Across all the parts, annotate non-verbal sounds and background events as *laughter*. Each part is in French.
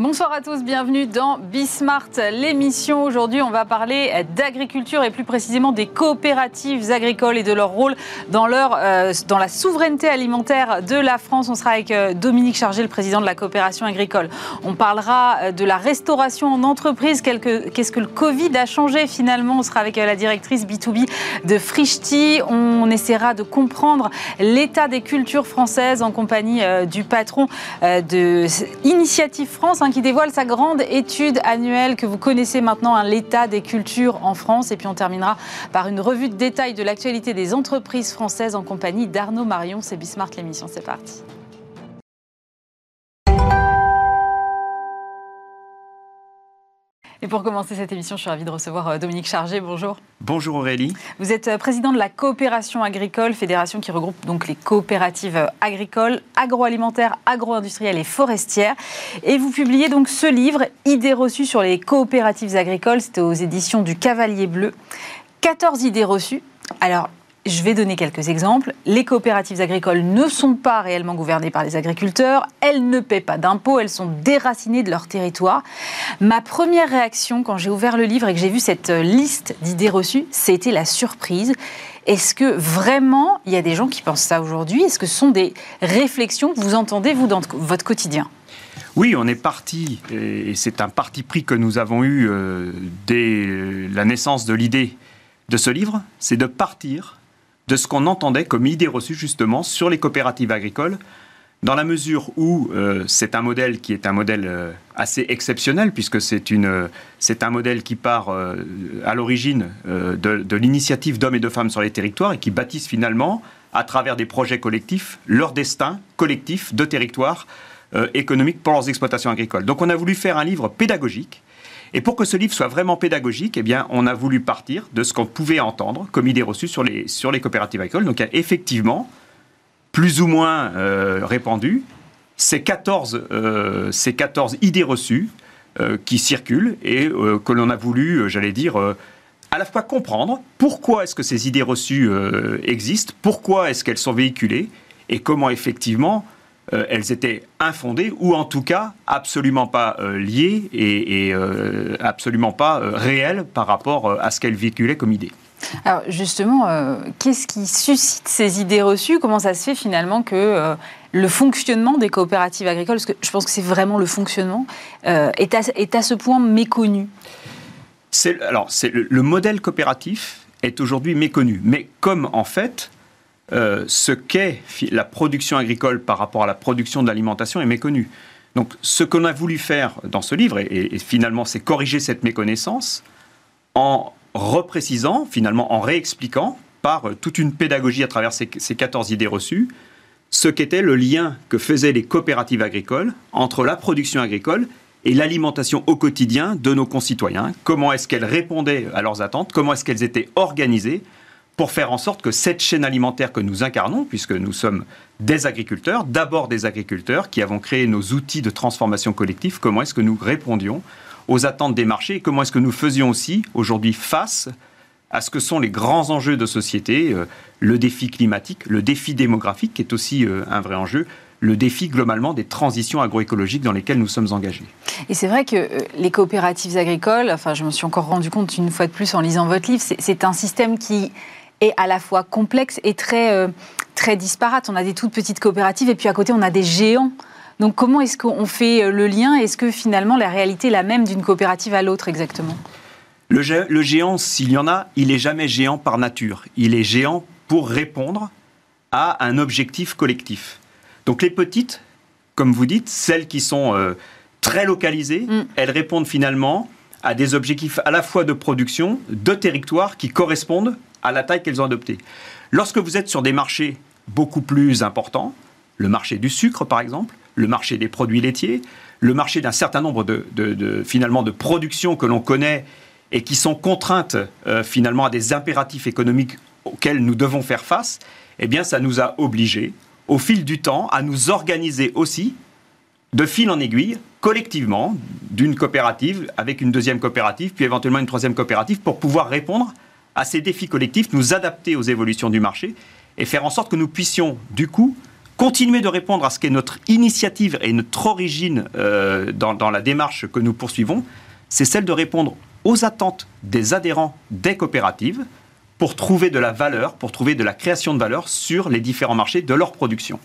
Bonsoir à tous, bienvenue dans Bismart, l'émission. Aujourd'hui, on va parler d'agriculture et plus précisément des coopératives agricoles et de leur rôle dans, leur, euh, la souveraineté alimentaire de la France. On sera avec euh, Dominique Chargé, le président de la coopération agricole. On parlera euh, de la restauration en entreprise. Qu'est-ce que le Covid a changé finalement? On sera avec la directrice B2B de Frichti. On essaiera de comprendre l'état des cultures françaises en compagnie du patron de Initiative France qui dévoile sa grande étude annuelle que vous connaissez maintenant, hein, l'état des cultures en France. Et puis on terminera par une revue de détail de l'actualité des entreprises françaises en compagnie d'Arnaud Marion. C'est Bismart l'émission, c'est parti. Et pour commencer cette émission, je suis ravie de recevoir euh, Dominique Chargé. Bonjour. Bonjour Aurélie. Vous êtes euh, président de la coopération agricole, fédération qui regroupe donc les coopératives euh, agricoles, agroalimentaires, agro-industrielles et forestières. Et vous publiez donc ce livre, Idées reçues sur les coopératives agricoles. C'était aux éditions du Cavalier Bleu. 14 idées reçues. Alors, je vais donner quelques exemples. Les coopératives agricoles ne sont pas réellement gouvernées par les agriculteurs, elles ne paient pas d'impôts, elles sont déracinées de leur territoire. Ma première réaction quand j'ai ouvert le livre et que j'ai vu cette liste d'idées reçues, c'était la surprise. Est-ce que vraiment il y a des gens qui pensent ça aujourd'hui? Est-ce que ce sont des réflexions que vous entendez, vous, dans votre quotidien? Oui, on est parti, et c'est un parti pris que nous avons eu euh, dès la naissance de l'idée de ce livre, c'est de partir de ce qu'on entendait comme idée reçue justement sur les coopératives agricoles, dans la mesure où euh, c'est un modèle qui est un modèle euh, assez exceptionnel, puisque c'est une, c'est un modèle qui part euh, à l'origine de, de l'initiative d'hommes et de femmes sur les territoires et qui bâtissent finalement, à travers des projets collectifs, leur destin collectif de territoire économique pour leurs exploitations agricoles. Donc on a voulu faire un livre pédagogique et pour que ce livre soit vraiment pédagogique, eh on a voulu partir de ce qu'on pouvait entendre comme idée reçue sur les, coopératives agricoles. Donc, a effectivement, plus ou moins euh, répandu, ces 14, euh, ces 14 idées reçues euh, qui circulent et que l'on a voulu, j'allais dire, à la fois comprendre pourquoi est-ce que ces idées reçues existent, pourquoi est-ce qu'elles sont véhiculées et comment effectivement euh, elles étaient infondées ou en tout cas absolument pas euh, liées et, euh, absolument pas réelles par rapport à ce qu'elles véhiculaient comme idée. Alors justement, qu'est-ce qui suscite ces idées reçues? Comment ça se fait finalement que le fonctionnement des coopératives agricoles, parce que je pense que c'est vraiment le fonctionnement, est à, est, à, ce point méconnu? Alors, le, le modèle coopératif est aujourd'hui méconnu. Mais comme en fait, euh, ce qu'est la production agricole par rapport à la production de l'alimentation est méconnu. Donc ce qu'on a voulu faire dans ce livre, et, finalement c'est corriger cette méconnaissance en reprécisant, finalement en réexpliquant par euh, toute une pédagogie à travers ces, ces 14 idées reçues, ce qu'était le lien que faisaient les coopératives agricoles entre la production agricole et l'alimentation au quotidien de nos concitoyens. Comment est-ce qu'elles répondaient à leurs attentes? Comment est-ce qu'elles étaient organisées? Pour faire en sorte que cette chaîne alimentaire que nous incarnons, puisque nous sommes des agriculteurs, d'abord des agriculteurs qui avons créé nos outils de transformation collective, comment est-ce que nous répondions aux attentes des marchés et comment est-ce que nous faisions aussi aujourd'hui face à ce que sont les grands enjeux de société, euh, le défi climatique, le défi démographique qui est aussi euh, un vrai enjeu, le défi globalement des transitions agroécologiques dans lesquelles nous sommes engagés. Et c'est vrai que euh, les coopératives agricoles, enfin je me suis encore rendu compte une fois de plus en lisant votre livre, c'est un système qui est à la fois complexe et très, euh, très disparate. On a des toutes petites coopératives et puis à côté, on a des géants. Donc comment est-ce qu'on fait euh, le lien? Est-ce que finalement la réalité est la même d'une coopérative à l'autre exactement? Le, le géant, s'il y en a, il est jamais géant par nature. Il est géant pour répondre à un objectif collectif. Donc les petites, comme vous dites, celles qui sont euh, très localisées, mm. elles répondent finalement à des objectifs à la fois de production, de territoire qui correspondent à la taille qu'elles ont adoptée. Lorsque vous êtes sur des marchés beaucoup plus importants, le marché du sucre par exemple, le marché des produits laitiers, le marché d'un certain nombre de, finalement de productions que l'on connaît et qui sont contraintes euh, finalement à des impératifs économiques auxquels nous devons faire face, eh bien ça nous a obligés au fil du temps à nous organiser aussi de fil en aiguille, collectivement, d'une coopérative avec une deuxième coopérative, puis éventuellement une troisième coopérative, pour pouvoir répondre à ces défis collectifs, nous adapter aux évolutions du marché et faire en sorte que nous puissions, du coup, continuer de répondre à ce qu'est notre initiative et notre origine euh, dans, dans la démarche que nous poursuivons, c'est celle de répondre aux attentes des adhérents des coopératives pour trouver de la valeur, pour trouver de la création de valeur sur les différents marchés de leur production.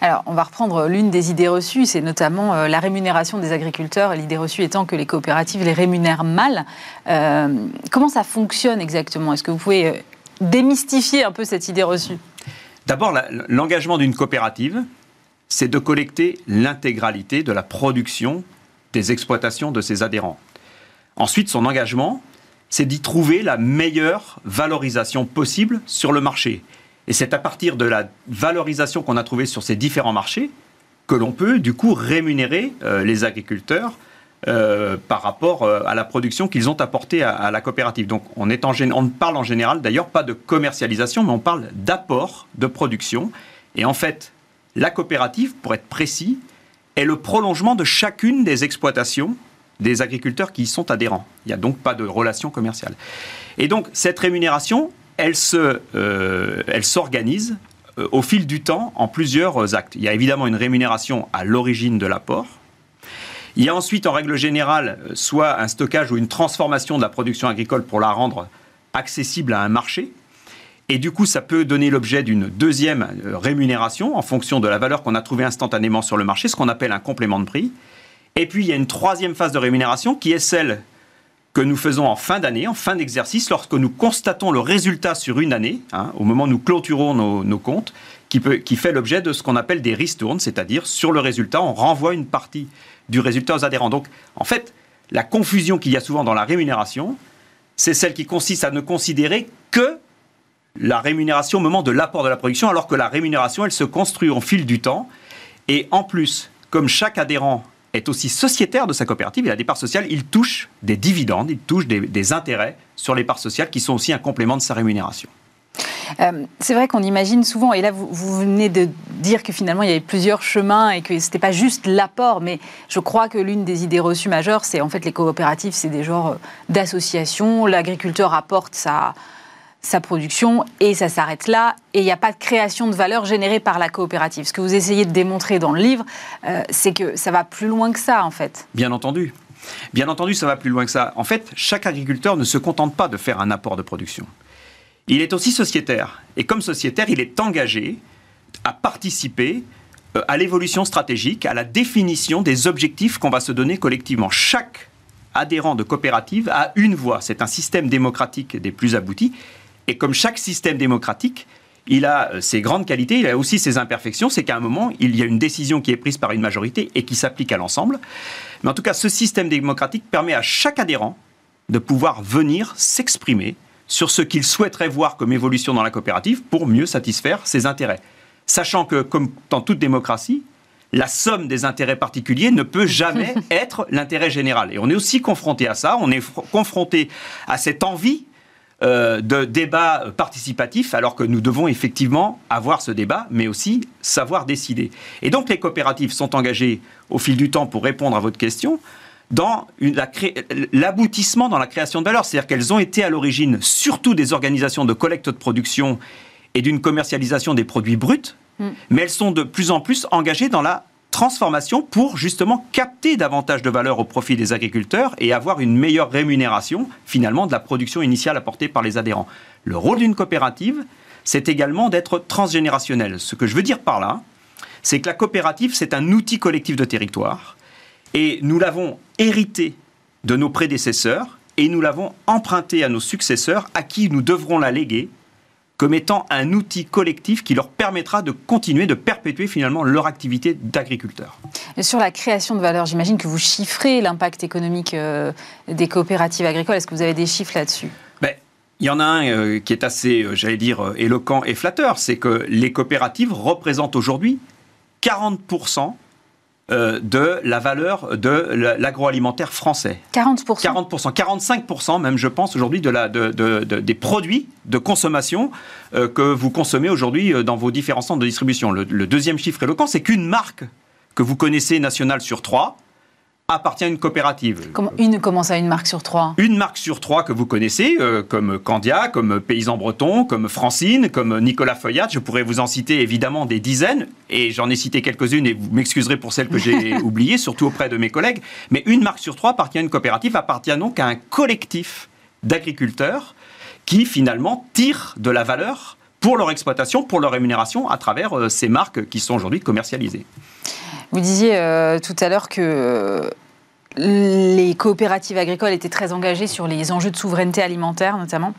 Alors, on va reprendre l'une des idées reçues, c'est notamment euh, la rémunération des agriculteurs, l'idée reçue étant que les coopératives les rémunèrent mal. Euh, comment ça fonctionne exactement? Est-ce que vous pouvez euh, démystifier un peu cette idée reçue? D'abord, l'engagement d'une coopérative, c'est de collecter l'intégralité de la production des exploitations de ses adhérents. Ensuite, son engagement, c'est d'y trouver la meilleure valorisation possible sur le marché. Et c'est à partir de la valorisation qu'on a trouvée sur ces différents marchés que l'on peut du coup rémunérer euh, les agriculteurs euh, par rapport euh, à la production qu'ils ont apportée à, la coopérative. Donc on, est en, on parle en général d'ailleurs pas de commercialisation, mais on parle d'apport de production. Et en fait, la coopérative, pour être précis, est le prolongement de chacune des exploitations des agriculteurs qui y sont adhérents. Il n'y a donc pas de relation commerciale. Et donc cette rémunération, euh, elle s'organise euh, au fil du temps en plusieurs actes. Il y a évidemment une rémunération à l'origine de l'apport. Il y a ensuite, en règle générale, soit un stockage ou une transformation de la production agricole pour la rendre accessible à un marché. Et du coup, ça peut donner l'objet d'une deuxième euh, rémunération en fonction de la valeur qu'on a trouvée instantanément sur le marché, ce qu'on appelle un complément de prix. Et puis, il y a une troisième phase de rémunération qui est celle que nous faisons en fin d'année, en fin d'exercice, lorsque nous constatons le résultat sur une année, hein, au moment où nous clôturons nos, comptes, qui, fait l'objet de ce qu'on appelle des ristournes, c'est-à-dire sur le résultat, on renvoie une partie du résultat aux adhérents. Donc, en fait, la confusion qu'il y a souvent dans la rémunération, c'est celle qui consiste à ne considérer que la rémunération au moment de l'apport de la production, alors que la rémunération, elle se construit au fil du temps. Et en plus, comme chaque adhérent est aussi sociétaire de sa coopérative, il a des parts sociales, il touche des dividendes, il touche des, intérêts sur les parts sociales qui sont aussi un complément de sa rémunération. Euh, c'est vrai qu'on imagine souvent, et là vous, venez de dire que finalement il y avait plusieurs chemins et que ce n'était pas juste l'apport, mais je crois que l'une des idées reçues majeures, c'est en fait les coopératives, c'est des genres d'associations, l'agriculteur apporte sa, sa production et ça s'arrête là. Et il n'y a pas de création de valeur générée par la coopérative. Ce que vous essayez de démontrer dans le livre, euh, c'est que ça va plus loin que ça, en fait. Bien entendu. Bien entendu, ça va plus loin que ça. En fait, chaque agriculteur ne se contente pas de faire un apport de production. Il est aussi sociétaire. Et comme sociétaire, il est engagé à participer euh, à l'évolution stratégique, à la définition des objectifs qu'on va se donner collectivement. Chaque adhérent de coopérative a une voix. C'est un système démocratique des plus aboutis. Et comme chaque système démocratique, il a euh, ses grandes qualités, il a aussi ses imperfections. C'est qu'à un moment, il y a une décision qui est prise par une majorité et qui s'applique à l'ensemble. Mais en tout cas, ce système démocratique permet à chaque adhérent de pouvoir venir s'exprimer sur ce qu'il souhaiterait voir comme évolution dans la coopérative pour mieux satisfaire ses intérêts. Sachant que, comme dans toute démocratie, la somme des intérêts particuliers ne peut jamais *laughs* être l'intérêt général. Et on est aussi confronté à ça, on est confronté à cette envie euh, de débat participatif, alors que nous devons effectivement avoir ce débat, mais aussi savoir décider. Et donc les coopératives sont engagées au fil du temps pour répondre à votre question dans l'aboutissement dans la création de valeur. C'est-à-dire qu'elles ont été à l'origine surtout des organisations de collecte de production et d'une commercialisation des produits bruts, mm. mais elles sont de plus en plus engagées dans la transformation pour justement capter davantage de valeur au profit des agriculteurs et avoir une meilleure rémunération finalement de la production initiale apportée par les adhérents. Le rôle d'une coopérative, c'est également d'être transgénérationnel. Ce que je veux dire par là, c'est que la coopérative, c'est un outil collectif de territoire et nous l'avons hérité de nos prédécesseurs et nous l'avons emprunté à nos successeurs à qui nous devrons la léguer comme étant un outil collectif qui leur permettra de continuer, de perpétuer finalement leur activité d'agriculteur. Sur la création de valeur, j'imagine que vous chiffrez l'impact économique euh, des coopératives agricoles. Est-ce que vous avez des chiffres là-dessus? Ben, il y en a un euh, qui est assez, euh, j'allais dire, éloquent et flatteur, c'est que les coopératives représentent aujourd'hui 40% euh, de la valeur de l'agroalimentaire français. 40% 40%, 45% même, je pense, aujourd'hui, de la, de, des produits de consommation euh, que vous consommez aujourd'hui euh, dans vos différents centres de distribution. Le, deuxième chiffre éloquent, c'est qu'une marque que vous connaissez nationale sur trois appartient à une coopérative. Comment, une, comment ça, une marque sur trois Une marque sur trois que vous connaissez, euh, comme Candia, comme Paysan Breton, comme Francine, comme Nicolas Feuillat. Je pourrais vous en citer évidemment des dizaines, et j'en ai cité quelques-unes, et vous m'excuserez pour celles que j'ai *laughs* oubliées, surtout auprès de mes collègues. Mais une marque sur trois appartient à une coopérative, appartient donc à un collectif d'agriculteurs qui finalement tirent de la valeur pour leur exploitation, pour leur rémunération, à travers euh, ces marques qui sont aujourd'hui commercialisées. Vous disiez euh, tout à l'heure que euh, les coopératives agricoles étaient très engagées sur les enjeux de souveraineté alimentaire, notamment.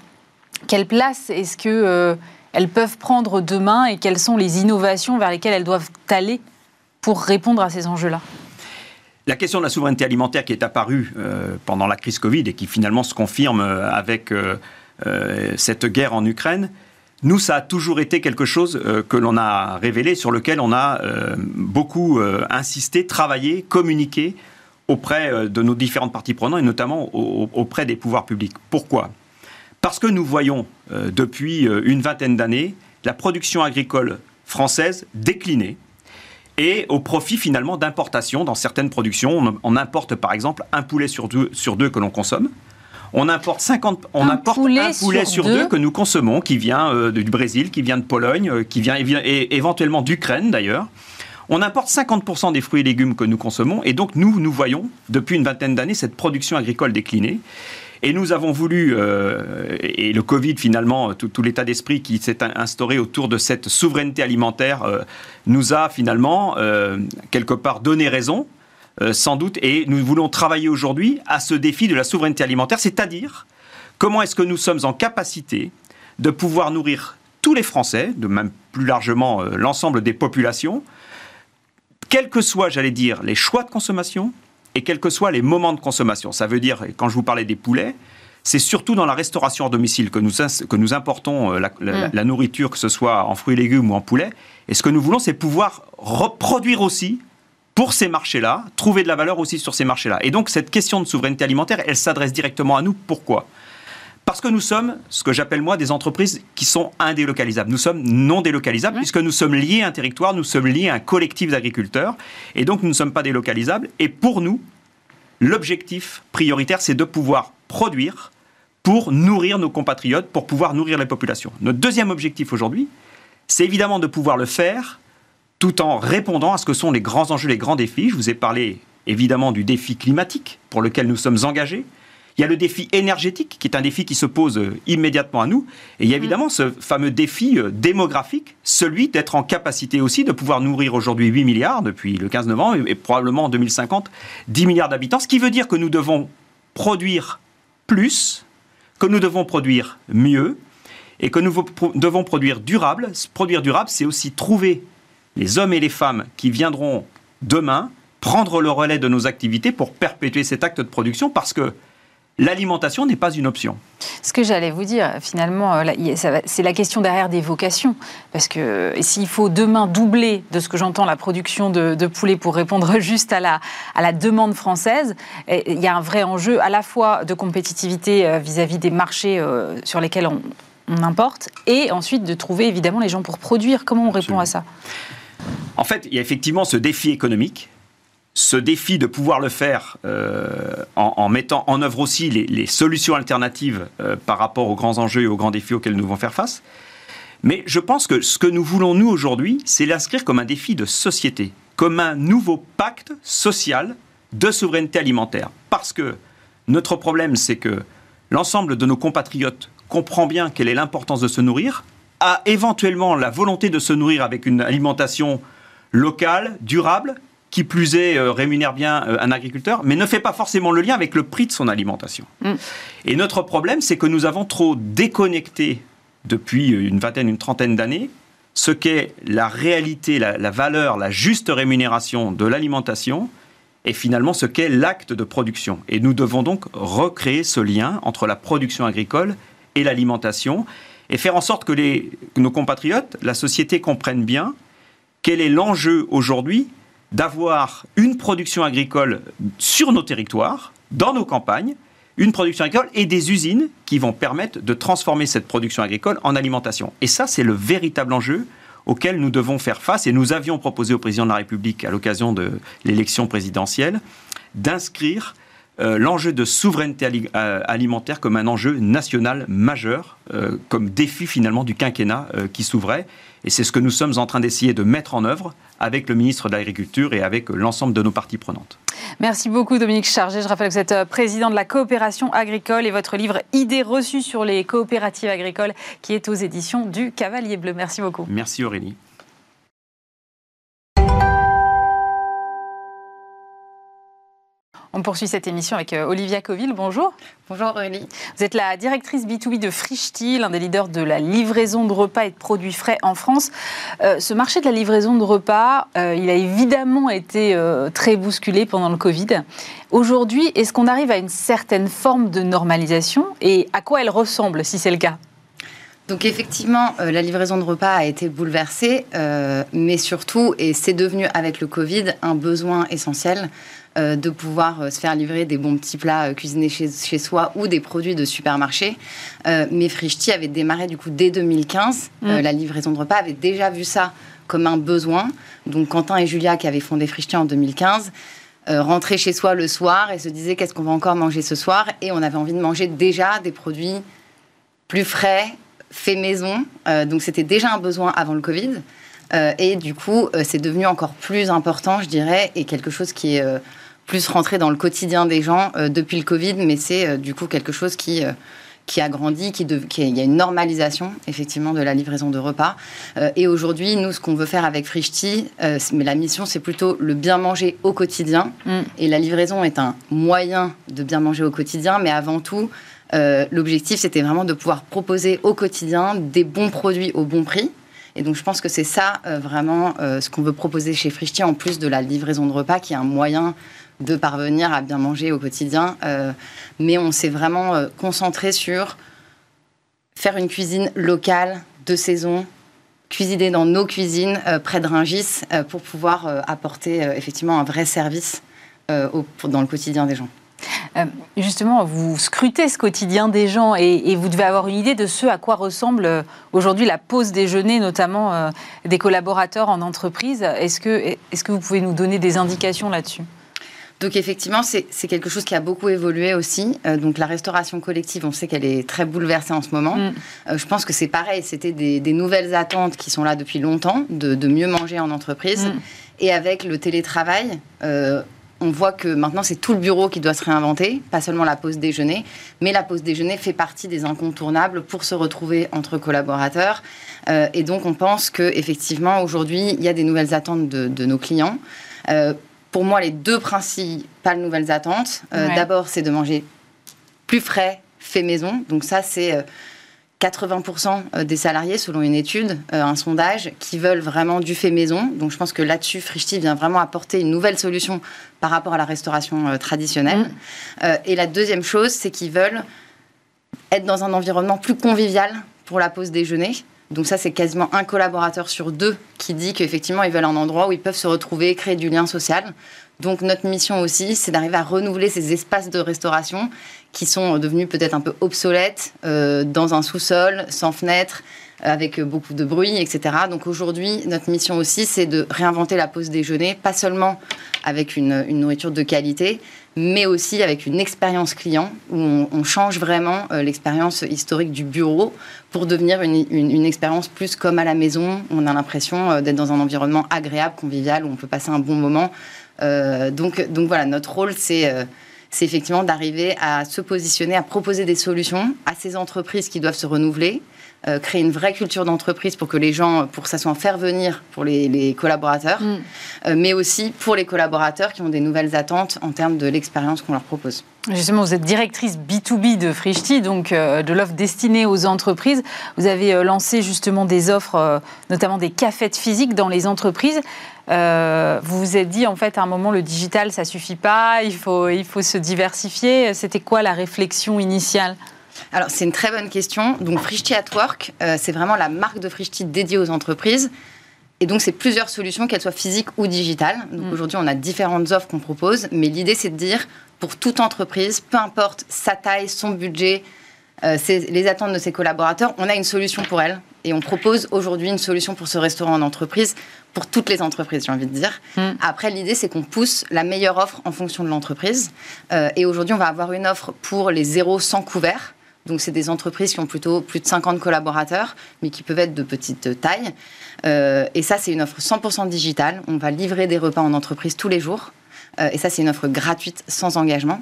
Quelle place est-ce que euh, elles peuvent prendre demain et quelles sont les innovations vers lesquelles elles doivent aller pour répondre à ces enjeux-là? La question de la souveraineté alimentaire qui est apparue pendant la crise Covid et qui finalement se confirme avec cette guerre en Ukraine, nous, ça a toujours été quelque chose euh, que l'on a révélé, sur lequel on a euh, beaucoup euh, insisté, travaillé, communiqué auprès de nos différentes parties prenantes et notamment auprès des pouvoirs publics. Pourquoi? Parce que nous voyons depuis une vingtaine d'années la production agricole française décliner et au profit finalement d'importations dans certaines productions. On, importe par exemple un poulet sur sur deux que l'on consomme on importe 50, on un poulet un poulet sur, deux. que nous consommons, qui vient euh, du Brésil, qui vient de Pologne, euh, qui vient et, éventuellement d'Ukraine d'ailleurs. On importe 50% des fruits et légumes que nous consommons, et donc nous, nous voyons depuis une vingtaine d'années cette production agricole décliner. Et nous avons voulu, euh, et le Covid finalement, tout, l'état d'esprit qui s'est instauré autour de cette souveraineté alimentaire nous a finalement quelque part donné raison. Euh, sans doute, et nous voulons travailler aujourd'hui à ce défi de la souveraineté alimentaire, c'est-à-dire comment est-ce que nous sommes en capacité de pouvoir nourrir tous les Français, de même plus largement euh, l'ensemble des populations, quels que soient, j'allais dire, les choix de consommation et quels que soient les moments de consommation. Ça veut dire, quand je vous parlais des poulets, c'est surtout dans la restauration à domicile que nous, que nous importons euh, la, mm. la, nourriture, que ce soit en fruits et légumes ou en poulet. Et ce que nous voulons, c'est pouvoir reproduire aussi pour ces marchés-là, trouver de la valeur aussi sur ces marchés-là. Et donc cette question de souveraineté alimentaire, elle s'adresse directement à nous. Pourquoi? Parce que nous sommes, ce que j'appelle moi, des entreprises qui sont indélocalisables. Nous sommes non délocalisables puisque nous sommes liés à un territoire, nous sommes liés à un collectif d'agriculteurs et donc nous ne sommes pas délocalisables. Et pour nous, l'objectif prioritaire, c'est de pouvoir produire pour nourrir nos compatriotes, pour pouvoir nourrir les populations. Notre deuxième objectif aujourd'hui, c'est évidemment de pouvoir le faire tout en répondant à ce que sont les grands enjeux, les grands défis. Je vous ai parlé évidemment du défi climatique pour lequel nous sommes engagés. Il y a le défi énergétique, qui est un défi qui se pose euh, immédiatement à nous. Et il y a mm. évidemment ce fameux défi euh, démographique, celui d'être en capacité aussi de pouvoir nourrir aujourd'hui 8 milliards depuis le 15 novembre et probablement en 2050 10 milliards d'habitants. Ce qui veut dire que nous devons produire plus, que nous devons produire mieux et que nous devons produire durable. Produire durable, c'est aussi trouver les hommes et les femmes qui viendront demain prendre le relais de nos activités pour perpétuer cet acte de production parce que l'alimentation n'est pas une option. Ce que j'allais vous dire, finalement, euh, c'est la question derrière des vocations. Parce que s'il faut demain doubler, de ce que j'entends, la production de, de, poulet pour répondre *laughs* juste à la, à la demande française, il y a un vrai enjeu à la fois de compétitivité euh, vis-à-vis des marchés euh, sur lesquels on, on, importe, et ensuite de trouver évidemment les gens pour produire. Comment on répond à ça? En fait, il y a effectivement ce défi économique, ce défi de pouvoir le faire euh, en, mettant en œuvre aussi les, solutions alternatives euh, par rapport aux grands enjeux et aux grands défis auxquels nous devons faire face. Mais je pense que ce que nous voulons, nous, aujourd'hui, c'est l'inscrire comme un défi de société, comme un nouveau pacte social de souveraineté alimentaire. Parce que notre problème, c'est que l'ensemble de nos compatriotes comprend bien quelle est l'importance de se nourrir, a éventuellement la volonté de se nourrir avec une alimentation locale, durable, qui plus est euh, rémunère bien euh, un agriculteur, mais ne fait pas forcément le lien avec le prix de son alimentation. Mm. Et notre problème, c'est que nous avons trop déconnecté depuis une vingtaine, une trentaine d'années ce qu'est la réalité, la, la, valeur, la juste rémunération de l'alimentation et finalement ce qu'est l'acte de production. Et nous devons donc recréer ce lien entre la production agricole et l'alimentation et faire en sorte que, nos compatriotes, la société comprennent bien quel est l'enjeu aujourd'hui d'avoir une production agricole sur nos territoires, dans nos campagnes, une production agricole et des usines qui vont permettre de transformer cette production agricole en alimentation. Et ça, c'est le véritable enjeu auxquels nous devons faire face. Et nous avions proposé au président de la République, à l'occasion de l'élection présidentielle, d'inscrire euh, l'enjeu de souveraineté euh, alimentaire comme un enjeu national majeur, euh, comme défi finalement du quinquennat qui s'ouvrait. Et c'est ce que nous sommes en train d'essayer de mettre en œuvre avec le ministre de l'Agriculture et avec l'ensemble de nos parties prenantes. Merci beaucoup Dominique Chargé. Je rappelle que vous êtes président de la coopération agricole et votre livre Idées reçues sur les coopératives agricoles qui est aux éditions du Cavalier Bleu. Merci beaucoup. Merci Aurélie. On poursuit cette émission avec euh, Olivia Coville. Bonjour. Bonjour Aurélie. Vous êtes la directrice B2B de Frischti, l'un des leaders de la livraison de repas et de produits frais en France. Euh, ce marché de la livraison de repas, euh, il a évidemment été très bousculé pendant le Covid. Aujourd'hui, est-ce qu'on arrive à une certaine forme de normalisation et à quoi elle ressemble si c'est le cas? Donc effectivement, la livraison de repas a été bouleversée, mais surtout, et c'est devenu avec le Covid un besoin essentiel, euh, de pouvoir euh, se faire livrer des bons petits plats euh, cuisinés chez, soi ou des produits de supermarché. mais Frischti avait démarré du coup dès 2015. Mm. la livraison de repas avait déjà vu ça comme un besoin. Donc Quentin et Julia qui avaient fondé Frischti en 2015 rentraient chez soi le soir et se disaient qu'est-ce qu'on va encore manger ce soir? Et on avait envie de manger déjà des produits plus frais, faits maison. donc c'était déjà un besoin avant le Covid. et du coup, c'est devenu encore plus important, je dirais, et quelque chose qui est plus rentrer dans le quotidien des gens euh, depuis le Covid, mais c'est euh, du coup quelque chose qui euh, qui a grandi, qui, il y a une normalisation effectivement de la livraison de repas. et aujourd'hui, nous, ce qu'on veut faire avec Frischti, mais la mission, c'est plutôt le bien manger au quotidien. Mm. Et la livraison est un moyen de bien manger au quotidien, mais avant tout, l'objectif, c'était vraiment de pouvoir proposer au quotidien des bons produits au bon prix. Et donc, je pense que c'est ça vraiment ce qu'on veut proposer chez Frischti, en plus de la livraison de repas, qui est un moyen de parvenir à bien manger au quotidien. Euh, mais on s'est vraiment euh, concentré sur faire une cuisine locale, de saison, cuisiner dans nos cuisines euh, près de Ringis pour pouvoir apporter effectivement un vrai service dans le quotidien des gens. justement, vous scrutez ce quotidien des gens et, vous devez avoir une idée de ce à quoi ressemble aujourd'hui la pause déjeuner, notamment des collaborateurs en entreprise. Est-ce que, est -ce que vous pouvez nous donner des indications là-dessus? Donc effectivement, c'est quelque chose qui a beaucoup évolué aussi. Euh, donc la restauration collective, on sait qu'elle est très bouleversée en ce moment. Mm. Euh, je pense que c'est pareil, c'était des, nouvelles attentes qui sont là depuis longtemps, de, mieux manger en entreprise. Mm. Et avec le télétravail, euh, on voit que maintenant c'est tout le bureau qui doit se réinventer, pas seulement la pause déjeuner, mais la pause déjeuner fait partie des incontournables pour se retrouver entre collaborateurs. et donc on pense que effectivement aujourd'hui il y a des nouvelles attentes de, de nos clients pour moi, les deux principales nouvelles attentes, euh, d'abord, c'est de manger plus frais, fait maison. Donc ça, c'est 80% euh, euh, des salariés, selon une étude, un sondage, qui veulent vraiment du fait maison. Donc je pense que là-dessus, Frischti vient vraiment apporter une nouvelle solution par rapport à la restauration traditionnelle. Mm. et la deuxième chose, c'est qu'ils veulent être dans un environnement plus convivial pour la pause déjeuner. Donc ça, c'est quasiment un collaborateur sur deux qui dit qu'effectivement, ils veulent un endroit où ils peuvent se retrouver, créer du lien social. Donc notre mission aussi, c'est d'arriver à renouveler ces espaces de restauration qui sont devenus peut-être un peu obsolètes euh, dans un sous-sol, sans fenêtre, avec beaucoup de bruit, etc. Donc aujourd'hui, notre mission aussi, c'est de réinventer la pause déjeuner, pas seulement avec une, nourriture de qualité, mais aussi avec une expérience client où on, change vraiment euh, l'expérience historique du bureau pour devenir une, expérience plus comme à la maison. On a l'impression euh, d'être dans un environnement agréable, convivial, où on peut passer un bon moment. Euh, donc, donc voilà, notre rôle, c'est effectivement d'arriver à se positionner, à proposer des solutions à ces entreprises qui doivent se renouveler, euh, créer une vraie culture d'entreprise pour que les gens, pour que ça soit en faire venir pour les, collaborateurs, mm. euh, mais aussi pour les collaborateurs qui ont des nouvelles attentes en termes de l'expérience qu'on leur propose. Justement, vous êtes directrice B2B de Frischti, donc euh, de l'offre destinée aux entreprises. Vous avez lancé justement des offres, notamment des cafettes physiques dans les entreprises. vous vous êtes dit, en fait, à un moment, le digital, ça suffit pas, il faut, il faut se diversifier. C'était quoi la réflexion initiale? Alors, c'est une très bonne question. Donc, Frischti at Work, euh, c'est vraiment la marque de Frischti dédiée aux entreprises. Et donc, c'est plusieurs solutions, qu'elles soient physiques ou digitales. Donc, mm. aujourd'hui, on a différentes offres qu'on propose. Mais l'idée, c'est de dire, pour toute entreprise, peu importe sa taille, son budget, euh, les attentes de ses collaborateurs, on a une solution pour elle Et on propose aujourd'hui une solution pour ce restaurant en entreprise, pour toutes les entreprises, j'ai envie de dire. Mm. Après, l'idée, c'est qu'on pousse la meilleure offre en fonction de l'entreprise. Euh, et aujourd'hui, on va avoir une offre pour les zéros sans couvert. Donc, c'est des entreprises qui ont plutôt plus de 50 collaborateurs, mais qui peuvent être de petite taille. Euh, et ça, c'est une offre 100% digitale. On va livrer des repas en entreprise tous les jours. Euh, et ça, c'est une offre gratuite, sans engagement.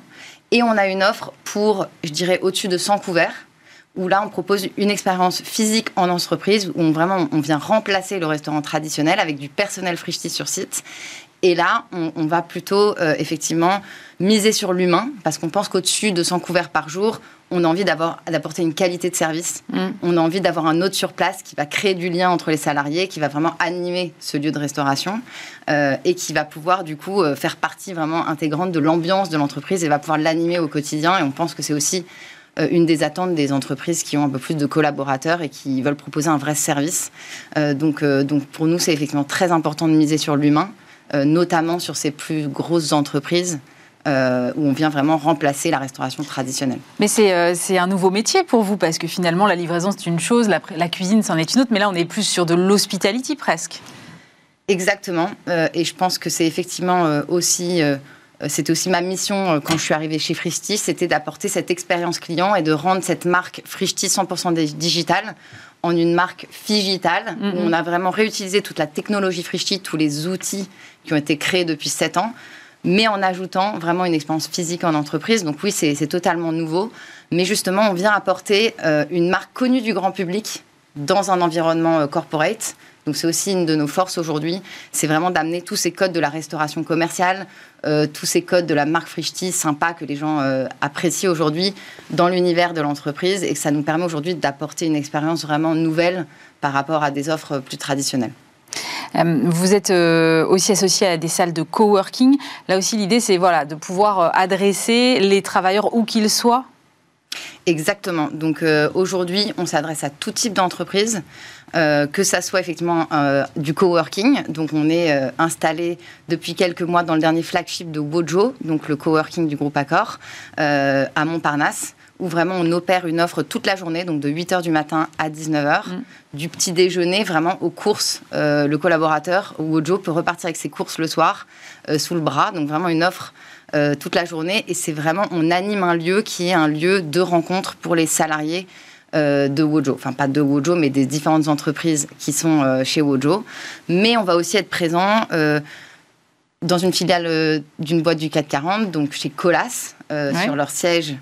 Et on a une offre pour, je dirais, au-dessus de 100 couverts où là, on propose une expérience physique en entreprise, où on, vraiment, on vient remplacer le restaurant traditionnel avec du personnel Frichti sur site. Et là, on, va plutôt, euh, effectivement, miser sur l'humain, parce qu'on pense qu'au-dessus de 100 couverts par jour, on a envie d'apporter une qualité de service. Mm. On a envie d'avoir un hôte sur place qui va créer du lien entre les salariés, qui va vraiment animer ce lieu de restauration euh, et qui va pouvoir du coup euh, faire partie vraiment intégrante de l'ambiance de l'entreprise et va pouvoir l'animer au quotidien. Et on pense que c'est aussi euh, une des attentes des entreprises qui ont un peu plus de collaborateurs et qui veulent proposer un vrai service. Donc, donc pour nous, c'est effectivement très important de miser sur l'humain, notamment sur ces plus grosses entreprises. Où on vient vraiment remplacer la restauration traditionnelle. Mais c'est un nouveau métier pour vous, parce que finalement, la livraison, c'est une chose, la, la cuisine, c'en est une autre, mais là, on est plus sur de l'hospitality presque. Exactement, et je pense que c'est effectivement aussi euh, c'était aussi ma mission euh, quand je suis arrivée chez Frischti, c'était d'apporter cette expérience client et de rendre cette marque Frischti 100% digitale en une marque digitale où on a vraiment réutilisé toute la technologie Frischti, tous les outils qui ont été créés depuis 7 ans, mais en ajoutant vraiment une expérience physique en entreprise. Donc oui, c'est totalement nouveau, mais justement, on vient apporter euh, une marque connue du grand public dans un environnement corporate donc c'est aussi une de nos forces aujourd'hui, c'est vraiment d'amener tous ces codes de la restauration commerciale, euh, tous ces codes de la marque Frischti sympa que les gens euh, apprécient aujourd'hui dans l'univers de l'entreprise et que ça nous permet aujourd'hui d'apporter une expérience vraiment nouvelle par rapport à des offres plus traditionnelles. Euh, vous êtes aussi associé à des salles de coworking. Là aussi, l'idée, c'est voilà, de pouvoir adresser les travailleurs où qu'ils soient Exactement. Donc aujourd'hui, on s'adresse à tout type d'entreprise. Euh, que ça soit effectivement euh, du coworking. Donc, on est euh, installé depuis quelques mois dans le dernier flagship de Wojo, donc le coworking du groupe Accor, à Montparnasse où vraiment on opère une offre toute la journée, donc de 8h du matin à 19h, mm. du petit déjeuner vraiment aux courses. le collaborateur, Wojo, peut repartir avec ses courses le soir sous le bras, donc vraiment une offre toute la journée. Et c'est vraiment, on anime un lieu qui est un lieu de rencontre pour les salariés euh, de Wojo. Enfin, pas de Wojo, mais des différentes entreprises qui sont euh, chez Wojo. Mais on va aussi être présent euh, dans une filiale d'une boîte du 440, donc chez Colas, sur leur siège.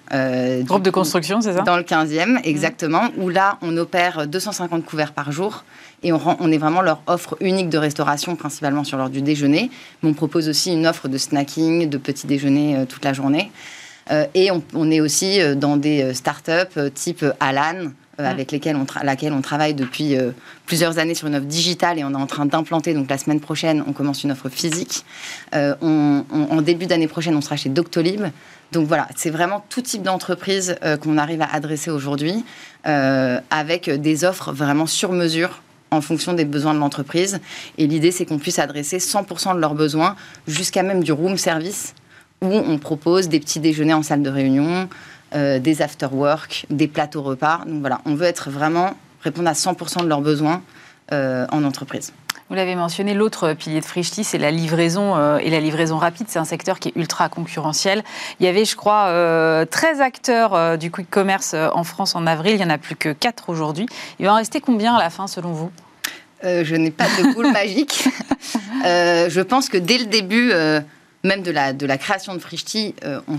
Groupe de construction, c'est ça? Dans le 15e, exactement, où là, on opère 250 couverts par jour. Et on, on, est vraiment leur offre unique de restauration, principalement sur l'heure du déjeuner. Mais on propose aussi une offre de snacking, de petit déjeuner toute la journée. Euh, et on, est aussi euh, dans des euh, startups type Alan, mm. avec lesquelles on laquelle on travaille depuis plusieurs années sur une offre digitale et on est en train d'implanter. Donc la semaine prochaine, on commence une offre physique. en début d'année prochaine, on sera chez Doctolib. Donc voilà, c'est vraiment tout type d'entreprise qu'on arrive à adresser aujourd'hui avec des offres vraiment sur mesure en fonction des besoins de l'entreprise. Et l'idée, c'est qu'on puisse adresser 100% de leurs besoins jusqu'à même du room service où on propose des petits déjeuners en salle de réunion, euh, des after-work, des plateaux repas. Donc voilà, on veut être vraiment répondre à 100% de leurs besoins euh, en entreprise. Vous l'avez mentionné, l'autre pilier de Frischti, c'est la livraison euh, et la livraison rapide. C'est un secteur qui est ultra concurrentiel. Il y avait, je crois, 13 acteurs du quick commerce en France en avril. Il n'y en a plus que 4 aujourd'hui. Il va en rester combien à la fin, selon vous? Je n'ai pas de boule *laughs* magique. je pense que dès le début même de la, de la création de Frischti, euh, on,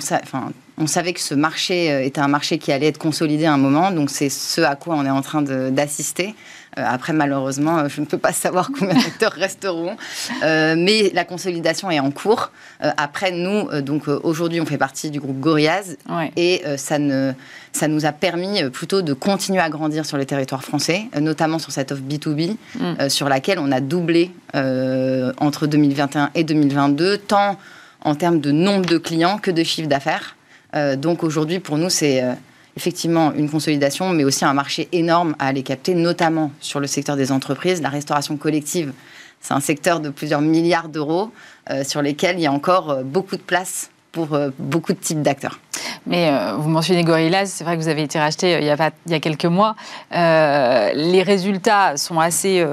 on, savait que ce marché euh, était un marché qui allait être consolidé à un moment. Donc, c'est ce à quoi on est en train d'assister. Euh, après, malheureusement, je ne peux pas savoir *laughs* combien d'acteurs resteront. mais la consolidation est en cours. après, nous, donc aujourd'hui, on fait partie du groupe Gorillaz. Et ça, ne, ça nous a permis plutôt de continuer à grandir sur les territoires français, notamment sur cette offre B2B, mm. sur laquelle on a doublé entre 2021 et 2022, tant en termes de nombre de clients que de chiffre d'affaires. Euh, donc aujourd'hui, pour nous, c'est euh, effectivement une consolidation, mais aussi un marché énorme à aller capter, notamment sur le secteur des entreprises. La restauration collective, c'est un secteur de plusieurs milliards d'euros euh, sur lesquels il y a encore beaucoup de place pour beaucoup de types d'acteurs. Mais vous mentionnez Gorillaz, c'est vrai que vous avez été racheté il, y a il y a quelques mois. les résultats sont assez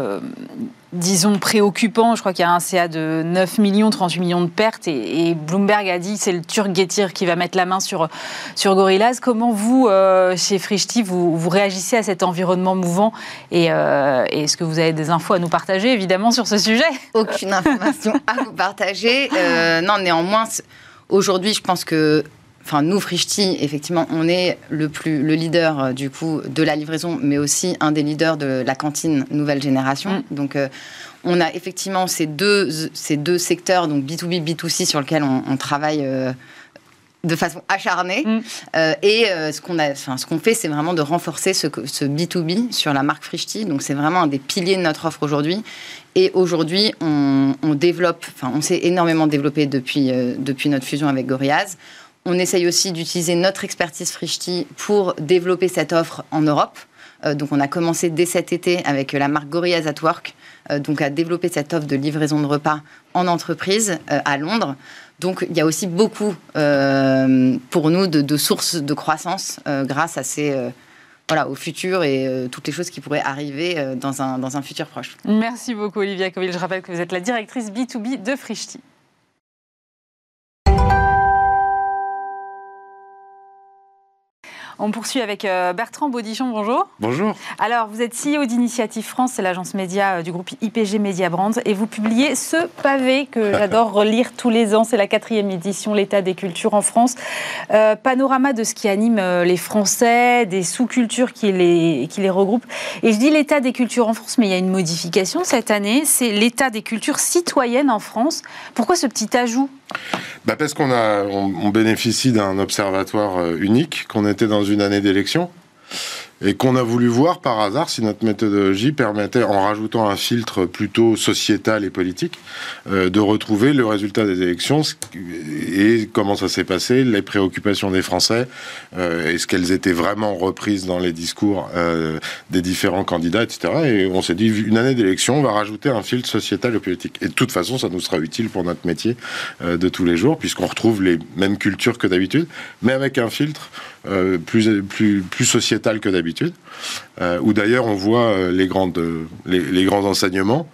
disons, préoccupant. Je crois qu'il y a un CA de 9 millions, 38 millions de pertes. Et, Bloomberg a dit c'est le Turc Getir qui va mettre la main sur, sur Gorillaz. Comment vous, euh, chez Frishti, vous, réagissez à cet environnement mouvant euh, Et, est-ce que vous avez des infos à nous partager, évidemment, sur ce sujet? Aucune information à vous partager. Euh, non, néanmoins, aujourd'hui, je pense que enfin nous Frishti, effectivement, on est le plus le leader euh, du coup de la livraison, mais aussi un des leaders de la cantine nouvelle génération. Mm. Donc euh, on a effectivement ces deux ces deux secteurs, donc B2B, B2C, sur lesquels on, travaille. Euh, de façon acharnée. Mm. et ce qu'on a, enfin, ce qu'on fait, c'est vraiment de renforcer ce, ce B2B sur la marque Frishti. Donc, c'est vraiment un des piliers de notre offre aujourd'hui. Et aujourd'hui, on, on, développe, enfin, on s'est énormément développé depuis, depuis notre fusion avec Gorillaz. On essaye aussi d'utiliser notre expertise Frishti pour développer cette offre en Europe. Euh, donc on a commencé dès cet été avec la marque Gorillaz at Work, euh, donc à développer cette offre de livraison de repas en entreprise euh, à Londres. Donc il y a aussi beaucoup pour nous de, sources de croissance grâce à ces voilà, au futur et toutes les choses qui pourraient arriver dans, un, dans un futur proche. Merci beaucoup Olivia Coville. Je rappelle que vous êtes la directrice B2B de Frishti. On poursuit avec euh, Bertrand Baudichon, bonjour. Bonjour. Alors, vous êtes CEO d'Initiative France, c'est l'agence média euh, du groupe IPG Media Brands, et vous publiez ce pavé que *laughs* j'adore relire tous les ans, c'est la quatrième édition, l'état des cultures en France. Euh, panorama de ce qui anime les Français, des sous-cultures qui les, qui les regroupent. Et je dis l'état des cultures en France, mais il y a une modification cette année, c'est l'état des cultures citoyennes en France. Pourquoi ce petit ajout? Bah Parce qu'on a, on bénéficie d'un observatoire unique, qu'on était dans une année d'élection et qu'on a voulu voir par hasard si notre méthodologie permettait, en rajoutant un filtre plutôt sociétal et politique, euh, de retrouver le résultat des élections et comment ça s'est passé, les préoccupations des Français, euh, est-ce qu'elles étaient vraiment reprises dans les discours euh, des différents candidats, etc. Et on s'est dit, une année d'élection, on va rajouter un filtre sociétal et politique. Et de toute façon, ça nous sera utile pour notre métier de tous les jours, puisqu'on retrouve les mêmes cultures que d'habitude, mais avec un filtre plus, sociétal que d'habitude euh, où d'ailleurs on voit euh, les, grandes, les, grands enseignements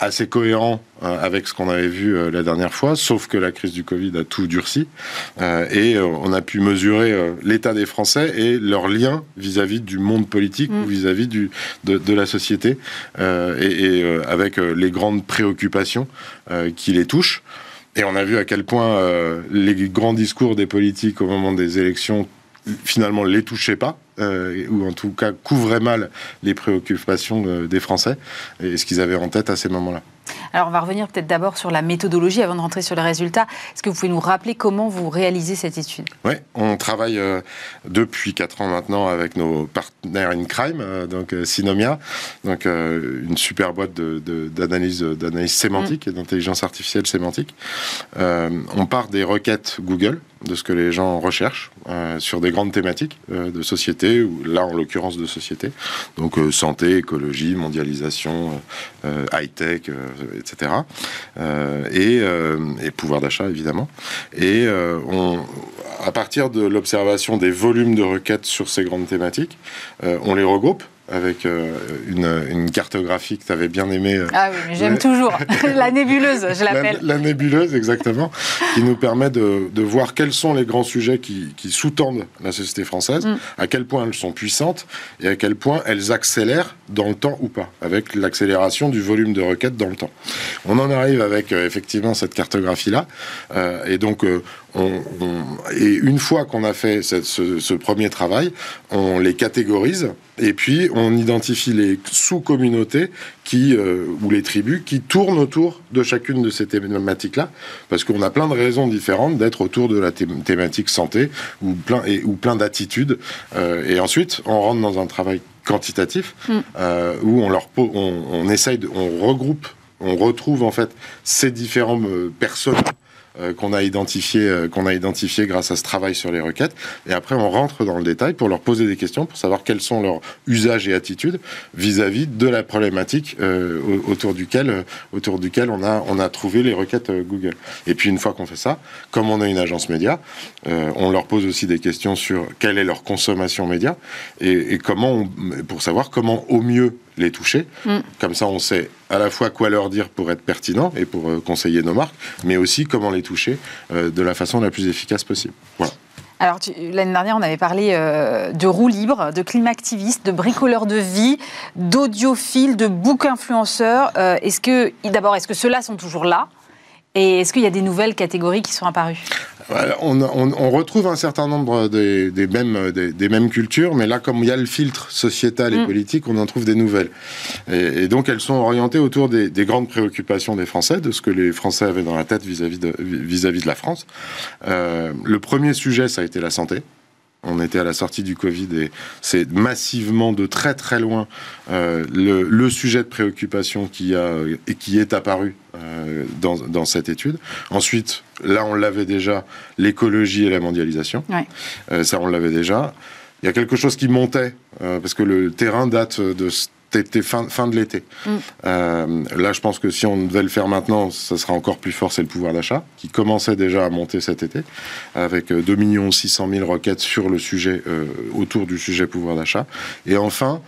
assez cohérents euh, avec ce qu'on avait vu la dernière fois, sauf que la crise du Covid a tout durci, et on a pu mesurer l'état des Français et leur lien vis-à-vis du monde politique ou mm. vis-à-vis de, de, la société, et, avec les grandes préoccupations qui les touchent. Et on a vu à quel point les grands discours des politiques au moment des élections finalement les touchaient pas. Euh, ou en tout cas couvrait mal les préoccupations euh, des Français et ce qu'ils avaient en tête à ces moments-là. Alors on va revenir peut-être d'abord sur la méthodologie avant de rentrer sur les résultats. Est-ce que vous pouvez nous rappeler comment vous réalisez cette étude? Oui, on travaille euh, depuis 4 ans maintenant avec nos partenaires in crime, donc Synomia, donc une super boîte d'analyse de, d'analyse sémantique mm. et d'intelligence artificielle sémantique. on part des requêtes Google de ce que les gens recherchent sur des grandes thématiques de société ou là en l'occurrence de société. Donc euh, santé, écologie, mondialisation, euh, high-tech, etc. Euh, et, et, pouvoir d'achat évidemment. Et on, à partir de l'observation des volumes de requêtes sur ces grandes thématiques, on les regroupe avec euh, une, cartographie que tu avais bien aimée. Euh, ah oui, j'aime toujours. *laughs* la nébuleuse, je l'appelle. La, nébuleuse, exactement, qui nous permet de, de, voir quels sont les grands sujets qui, qui sous-tendent la société française, mm. à quel point elles sont puissantes et à quel point elles accélèrent dans le temps ou pas, avec l'accélération du volume de requêtes dans le temps. On en arrive avec euh, effectivement cette cartographie-là. et donc, on, et une fois qu'on a fait ce, ce, premier travail, on les catégorise et puis on identifie les sous-communautés qui euh, ou les tribus qui tournent autour de chacune de ces thématiques-là, parce qu'on a plein de raisons différentes d'être autour de la thématique santé ou plein et ou plein d'attitudes. Euh, et ensuite, on rentre dans un travail quantitatif mm. euh, où on leur on, on essaye de, on regroupe, on retrouve en fait ces différentes personnes qu'on a identifié euh, qu'on a identifié grâce à ce travail sur les requêtes. Et après, on rentre dans le détail pour leur poser des questions pour savoir quels sont leurs usages et attitudes vis-à-vis de la problématique euh, autour duquel autour duquel on a on a trouvé les requêtes Google. Et puis une fois qu'on fait ça, comme on a une agence média, on leur pose aussi des questions sur quelle est leur consommation média et comment pour savoir comment au mieux les toucher. Mm. Comme ça, on sait à la fois quoi leur dire pour être pertinent et pour euh, conseiller nos marques, mais aussi comment les toucher euh, de la façon la plus efficace possible. Voilà. Alors, l'année dernière, on avait parlé euh, de roues libres, de climaactivistes, de bricoleurs de vie, d'audiophiles, de book influenceurs. est-ce que, d'abord, est-ce que ceux-là sont toujours là? Et est-ce qu'il y a des nouvelles catégories qui sont apparues? On, retrouve un certain nombre des, mêmes, des, mêmes cultures, mais là, comme il y a le filtre sociétal et mm. politique, on en trouve des nouvelles. Et, donc, elles sont orientées autour des, grandes préoccupations des Français, de ce que les Français avaient dans la tête vis-à-vis de, vis-à-vis de la France. Euh, le premier sujet, ça a été la santé. On était à la sortie du Covid et c'est massivement de très très loin euh, le, sujet de préoccupation qui, a, et qui est apparu euh, dans, cette étude. Ensuite, là on l'avait déjà, l'écologie et la mondialisation. Euh, ça on l'avait déjà. Il y a quelque chose qui montait, parce que le terrain date de c'était fin, fin de l'été. Mm. Euh, là, je pense que si on devait le faire maintenant, ça sera encore plus fort, c'est le pouvoir d'achat, qui commençait déjà à monter cet été, avec 2 600 000 requêtes sur le sujet, euh, autour du sujet pouvoir d'achat. Et enfin,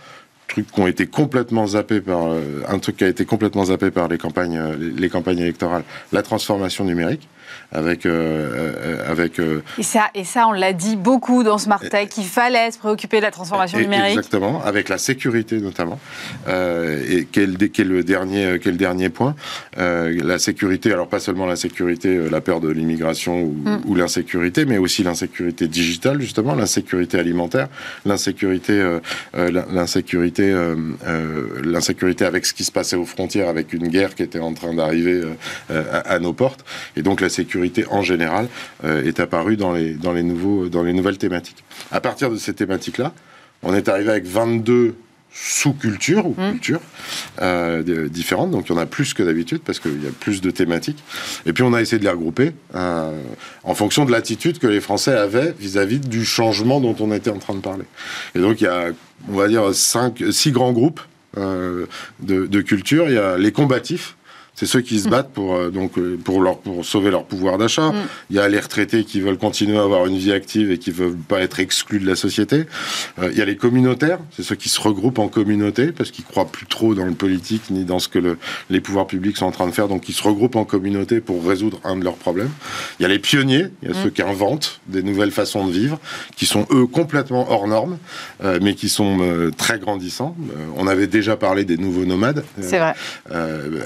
truc qui ont été complètement zappés par euh, un truc qui a été complètement zappé par les campagnes les campagnes électorales la transformation numérique avec euh, euh, avec. Euh, et ça et ça on l'a dit beaucoup dans Smart Tech qu'il fallait se préoccuper de la transformation numérique. Exactement, avec la sécurité notamment. et quel est le dernier quel dernier point La sécurité, alors pas seulement la sécurité, la peur de l'immigration ou, mm. ou l'insécurité, mais aussi l'insécurité digitale justement, l'insécurité alimentaire, l'insécurité l'insécurité l'insécurité avec ce qui se passait aux frontières, avec une guerre qui était en train d'arriver à, à, nos portes, et donc la sécurité en général euh, est apparue dans les, dans, les nouveaux, dans les nouvelles thématiques. À partir de ces thématiques-là, on est arrivé avec 22 sous-cultures ou mmh. cultures euh, différentes. Donc il y en a plus que d'habitude parce qu'il y a plus de thématiques. Et puis on a essayé de les regrouper euh, en fonction de l'attitude que les Français avaient vis-à-vis du changement dont on était en train de parler. Et donc il y a, on va dire, cinq, six grands groupes de, de cultures. Il y a les combatifs c'est ceux qui se battent pour, euh, donc, euh, pour, leur, pour sauver leur pouvoir d'achat. Mm. Il y a les retraités qui veulent continuer à avoir une vie active et qui ne veulent pas être exclus de la société. Euh, il y a les communautaires, c'est ceux qui se regroupent en communauté parce qu'ils croient plus trop dans le politique ni dans ce que le, les pouvoirs publics sont en train de faire. Donc ils se regroupent en communauté pour résoudre un de leurs problèmes. Il y a les pionniers, il y a mm. ceux qui inventent des nouvelles façons de vivre, qui sont eux complètement hors normes, mais qui sont très grandissants. on avait déjà parlé des nouveaux nomades. C'est vrai.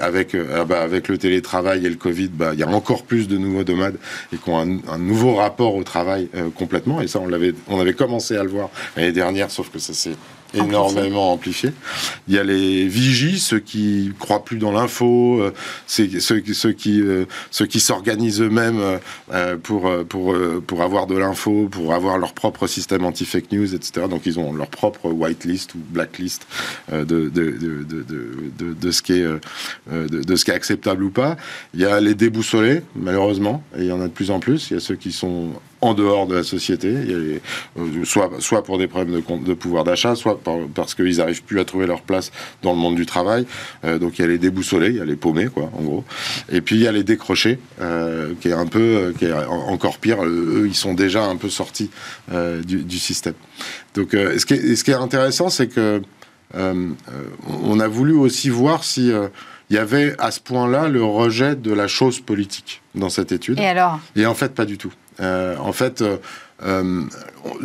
avec bah, avec le télétravail et le Covid, bah, il y a encore plus de nouveaux nomades et qui ont un, nouveau rapport au travail euh, complètement. Et ça, on, on avait commencé à le voir l'année dernière, sauf que ça s'est énormément amplifié. Il y a les vigies, ceux qui croient plus dans l'info, euh, euh, ceux qui s'organisent eux-mêmes euh, pour pour pour avoir de l'info, pour avoir leur propre système anti-fake news, etc. Donc ils ont leur propre whitelist ou blacklist de ce qui de, ce qui est acceptable ou pas. Il y a les déboussolés, malheureusement, et il y en a de plus en plus. Il y a ceux qui sont en dehors de la société, euh, soit, pour des problèmes de, de pouvoir d'achat, soit parce qu'ils n'arrivent plus à trouver leur place dans le monde du travail. Euh, donc il y a les déboussolés, il y a les paumés, quoi, en gros. Et puis il y a les décrochés, euh, qui est un peu, qui est encore pire. Eux, ils sont déjà un peu sortis du, système. Donc ce qui, est, ce, qui est, intéressant, c'est que on a voulu aussi voir si il y avait à ce point-là le rejet de la chose politique dans cette étude. Et alors? Et en fait, pas du tout. Euh, en fait, euh, euh,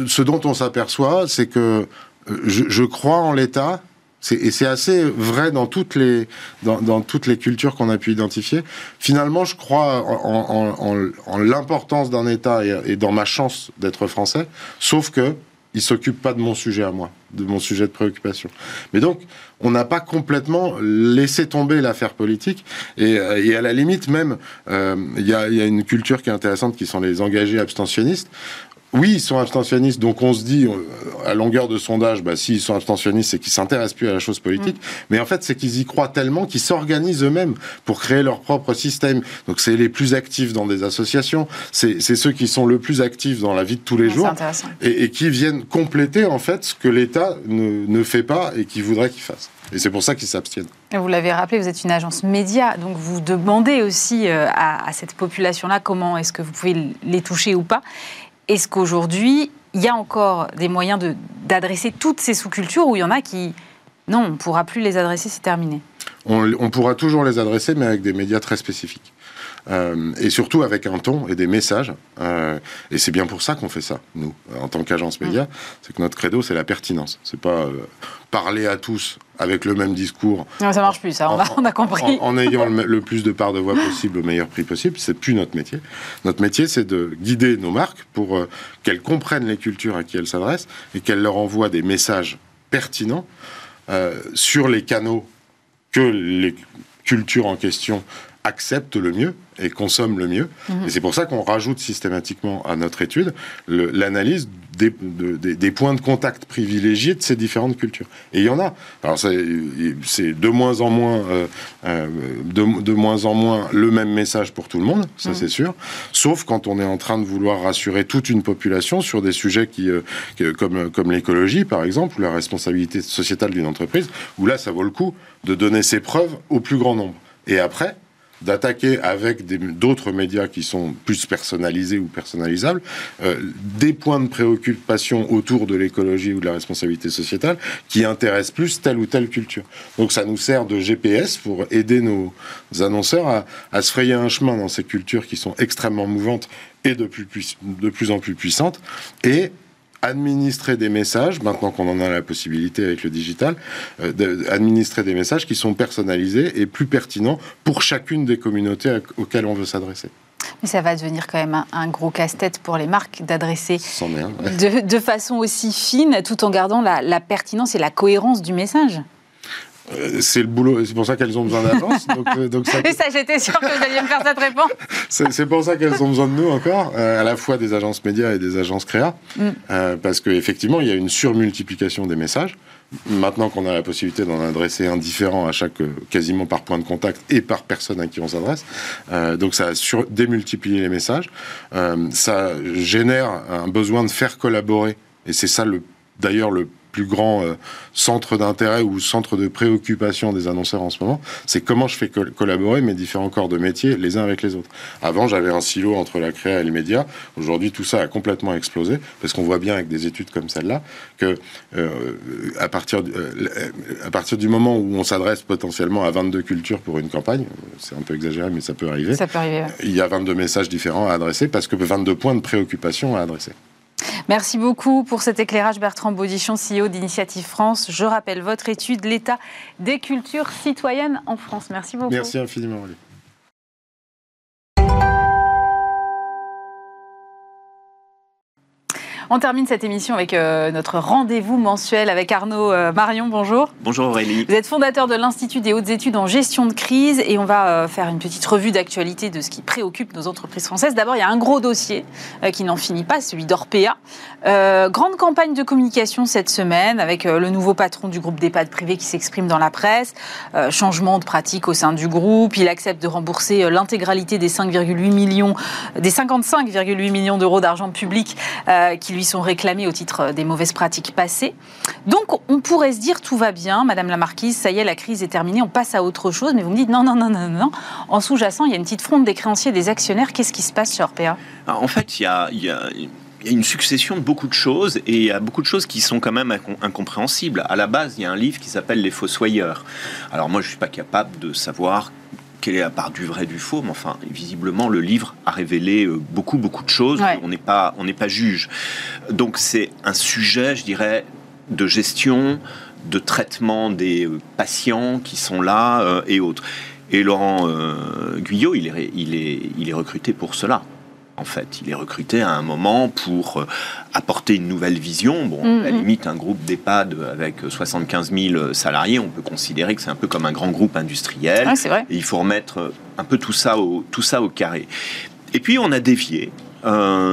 ce dont on s'aperçoit, c'est que je, crois en l'État, et c'est assez vrai dans toutes les, dans, toutes les cultures qu'on a pu identifier. Finalement, je crois en, l'importance d'un État et, et, dans ma chance d'être français, sauf que il s'occupe pas de mon sujet à moi, de mon sujet de préoccupation. Mais donc, on n'a pas complètement laissé tomber l'affaire politique. Et, euh, à la limite, même, euh, il y, a, une culture qui est intéressante, qui sont les engagés abstentionnistes. Oui, ils sont abstentionnistes, donc on se dit, euh, à longueur de sondage, bah, s'ils sont abstentionnistes, c'est qu'ils s'intéressent plus à la chose politique. Mm. Mais en fait, c'est qu'ils y croient tellement qu'ils s'organisent eux-mêmes pour créer leur propre système. Donc c'est les plus actifs dans des associations, c'est ceux qui sont le plus actifs dans la vie de tous les jours, et, et, qui viennent compléter en fait ce que l'État ne, ne fait pas et qui voudrait qu'il fasse. Et c'est pour ça qu'ils s'abstiennent. Vous l'avez rappelé, vous êtes une agence média, donc vous demandez aussi euh, à, à cette population-là comment est-ce que vous pouvez les toucher ou pas. Est-ce qu'aujourd'hui, il y a encore des moyens d'adresser toutes ces sous-cultures ou il y en a qui, non, on ne pourra plus les adresser, c'est terminé? On, pourra toujours les adresser, mais avec des médias très spécifiques. Euh, et surtout avec un ton et des messages. Euh, et c'est bien pour ça qu'on fait ça, nous, en tant qu'agence média. Mm. C'est que notre credo, c'est la pertinence. C'est pas euh, parler à tous avec le même discours. Non, ça marche plus, ça, on, a, compris. En, ayant le, *laughs* plus de parts de voix possible au meilleur prix possible, c'est plus notre métier. Notre métier, c'est de guider nos marques pour qu'elles comprennent les cultures à qui elles s'adressent et qu'elles leur envoient des messages pertinents sur les canaux que les cultures en question acceptent le mieux et consomment le mieux. Mhm. Et c'est pour ça qu'on rajoute systématiquement à notre étude l'analyse des, des, points de contact privilégiés de ces différentes cultures. Et il y en a. Alors c'est de moins en moins, euh, euh, de, moins en moins le même message pour tout le monde, ça mhm. c'est sûr. Sauf quand on est en train de vouloir rassurer toute une population sur des sujets qui, euh, comme, comme l'écologie par exemple, ou la responsabilité sociétale d'une entreprise, où là ça vaut le coup de donner ses preuves au plus grand nombre. Et après, d'attaquer avec d'autres médias qui sont plus personnalisés ou personnalisables euh, des points de préoccupation autour de l'écologie ou de la responsabilité sociétale qui intéressent plus telle ou telle culture. Donc ça nous sert de GPS pour aider nos annonceurs à, se frayer un chemin dans ces cultures qui sont extrêmement mouvantes et de plus, de plus en plus puissantes et administrer des messages, maintenant qu'on en a la possibilité avec le digital, euh, administrer des messages qui sont personnalisés et plus pertinents pour chacune des communautés auxquelles on veut s'adresser. Mais ça va devenir quand même un, gros casse-tête pour les marques d'adresser de, façon aussi fine tout en gardant la pertinence et la cohérence du message. Euh, c'est le boulot, c'est pour ça qu'elles ont besoin d'avance. donc, euh, donc ça... *laughs* Et ça, j'étais sûr que vous alliez me faire cette réponse. *laughs* c'est pour ça qu'elles ont besoin de nous encore, euh, à la fois des agences médias et des agences créa, mm. parce qu'effectivement, il y a une surmultiplication des messages. Maintenant qu'on a la possibilité d'en adresser un différent à chaque, quasiment par point de contact et par personne à qui on s'adresse, donc ça a sur, démultiplié les messages. ça génère un besoin de faire collaborer, et c'est ça le d'ailleurs le plus grand euh, centre d'intérêt ou centre de préoccupation des annonceurs en ce moment, c'est comment je fais collaborer mes différents corps de métier les uns avec les autres. Avant, j'avais un silo entre la créa et le média. Aujourd'hui, tout ça a complètement explosé parce qu'on voit bien avec des études comme celle-là que euh, à, partir, euh, à partir du moment où on s'adresse potentiellement à 22 cultures pour une campagne, c'est un peu exagéré, mais ça peut arriver. Ça peut arriver. Il y a 22 messages différents à adresser parce que 22 points de préoccupation à adresser. Merci beaucoup pour cet éclairage, Bertrand Baudichon, CEO d'Initiative France. Je rappelle votre étude, l'état des cultures citoyennes en France. Merci beaucoup. Merci infiniment. On termine cette émission avec euh, notre rendez-vous mensuel avec Arnaud euh, Marion. Bonjour. Bonjour Aurélie. Vous êtes fondateur de l'Institut des hautes études en gestion de crise et on va euh, faire une petite revue d'actualité de ce qui préoccupe nos entreprises françaises. D'abord, il y a un gros dossier qui n'en finit pas, celui d'Orpea. grande campagne de communication cette semaine avec le nouveau patron du groupe d'EHPAD privé qui s'exprime dans la presse. changement de pratique au sein du groupe. Il accepte de rembourser l'intégralité des 5,8 millions, des 55,8 millions d'euros d'argent public qui lui sont réclamés au titre des mauvaises pratiques passées. Donc on pourrait se dire tout va bien, Madame la Marquise, ça y est, la crise est terminée, on passe à autre chose. Mais vous me dites non, non, non, non, non. En sous-jacent, il y a une petite fronde des créanciers et des actionnaires. Qu'est-ce qui se passe sur Orpea En fait, il y a, y a il y a une succession de beaucoup de choses et il y a beaucoup de choses qui sont quand même incompréhensibles. À la base, il y a un livre qui s'appelle Les Fossoyeurs. Alors moi, je ne suis pas capable de savoir quelle est la part du vrai du faux, mais enfin, visiblement, le livre a révélé euh, beaucoup, beaucoup de choses. On n'est pas, on n'est pas juge. Donc, c'est un sujet, je dirais, de gestion, de traitement des euh, patients qui sont là euh, et autres. Et Laurent Guyot, il est, il, est, il est recruté pour cela en fait. Il est recruté à un moment pour euh, apporter une nouvelle vision. Bon, à la mm-hmm. limite, un groupe d'EHPAD avec 75 000 salariés, on peut considérer que c'est un peu comme un grand groupe industriel. vrai. Et il faut remettre un peu tout ça au, tout ça au carré. Et puis, on a dévié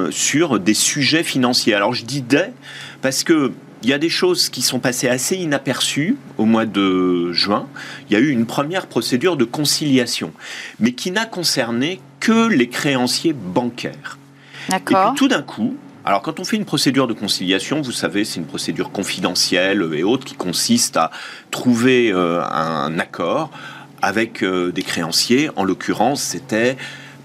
sur des sujets financiers. Alors je dis des parce que il y a des choses qui sont passées assez inaperçues au mois de juin. Il y a eu une première procédure de conciliation, mais qui n'a concerné que les créanciers bancaires. Et puis tout d'un coup, alors quand on fait une procédure de conciliation, vous savez, c'est une procédure confidentielle et autre qui consiste à trouver euh, un accord avec euh, des créanciers. En l'occurrence, c'était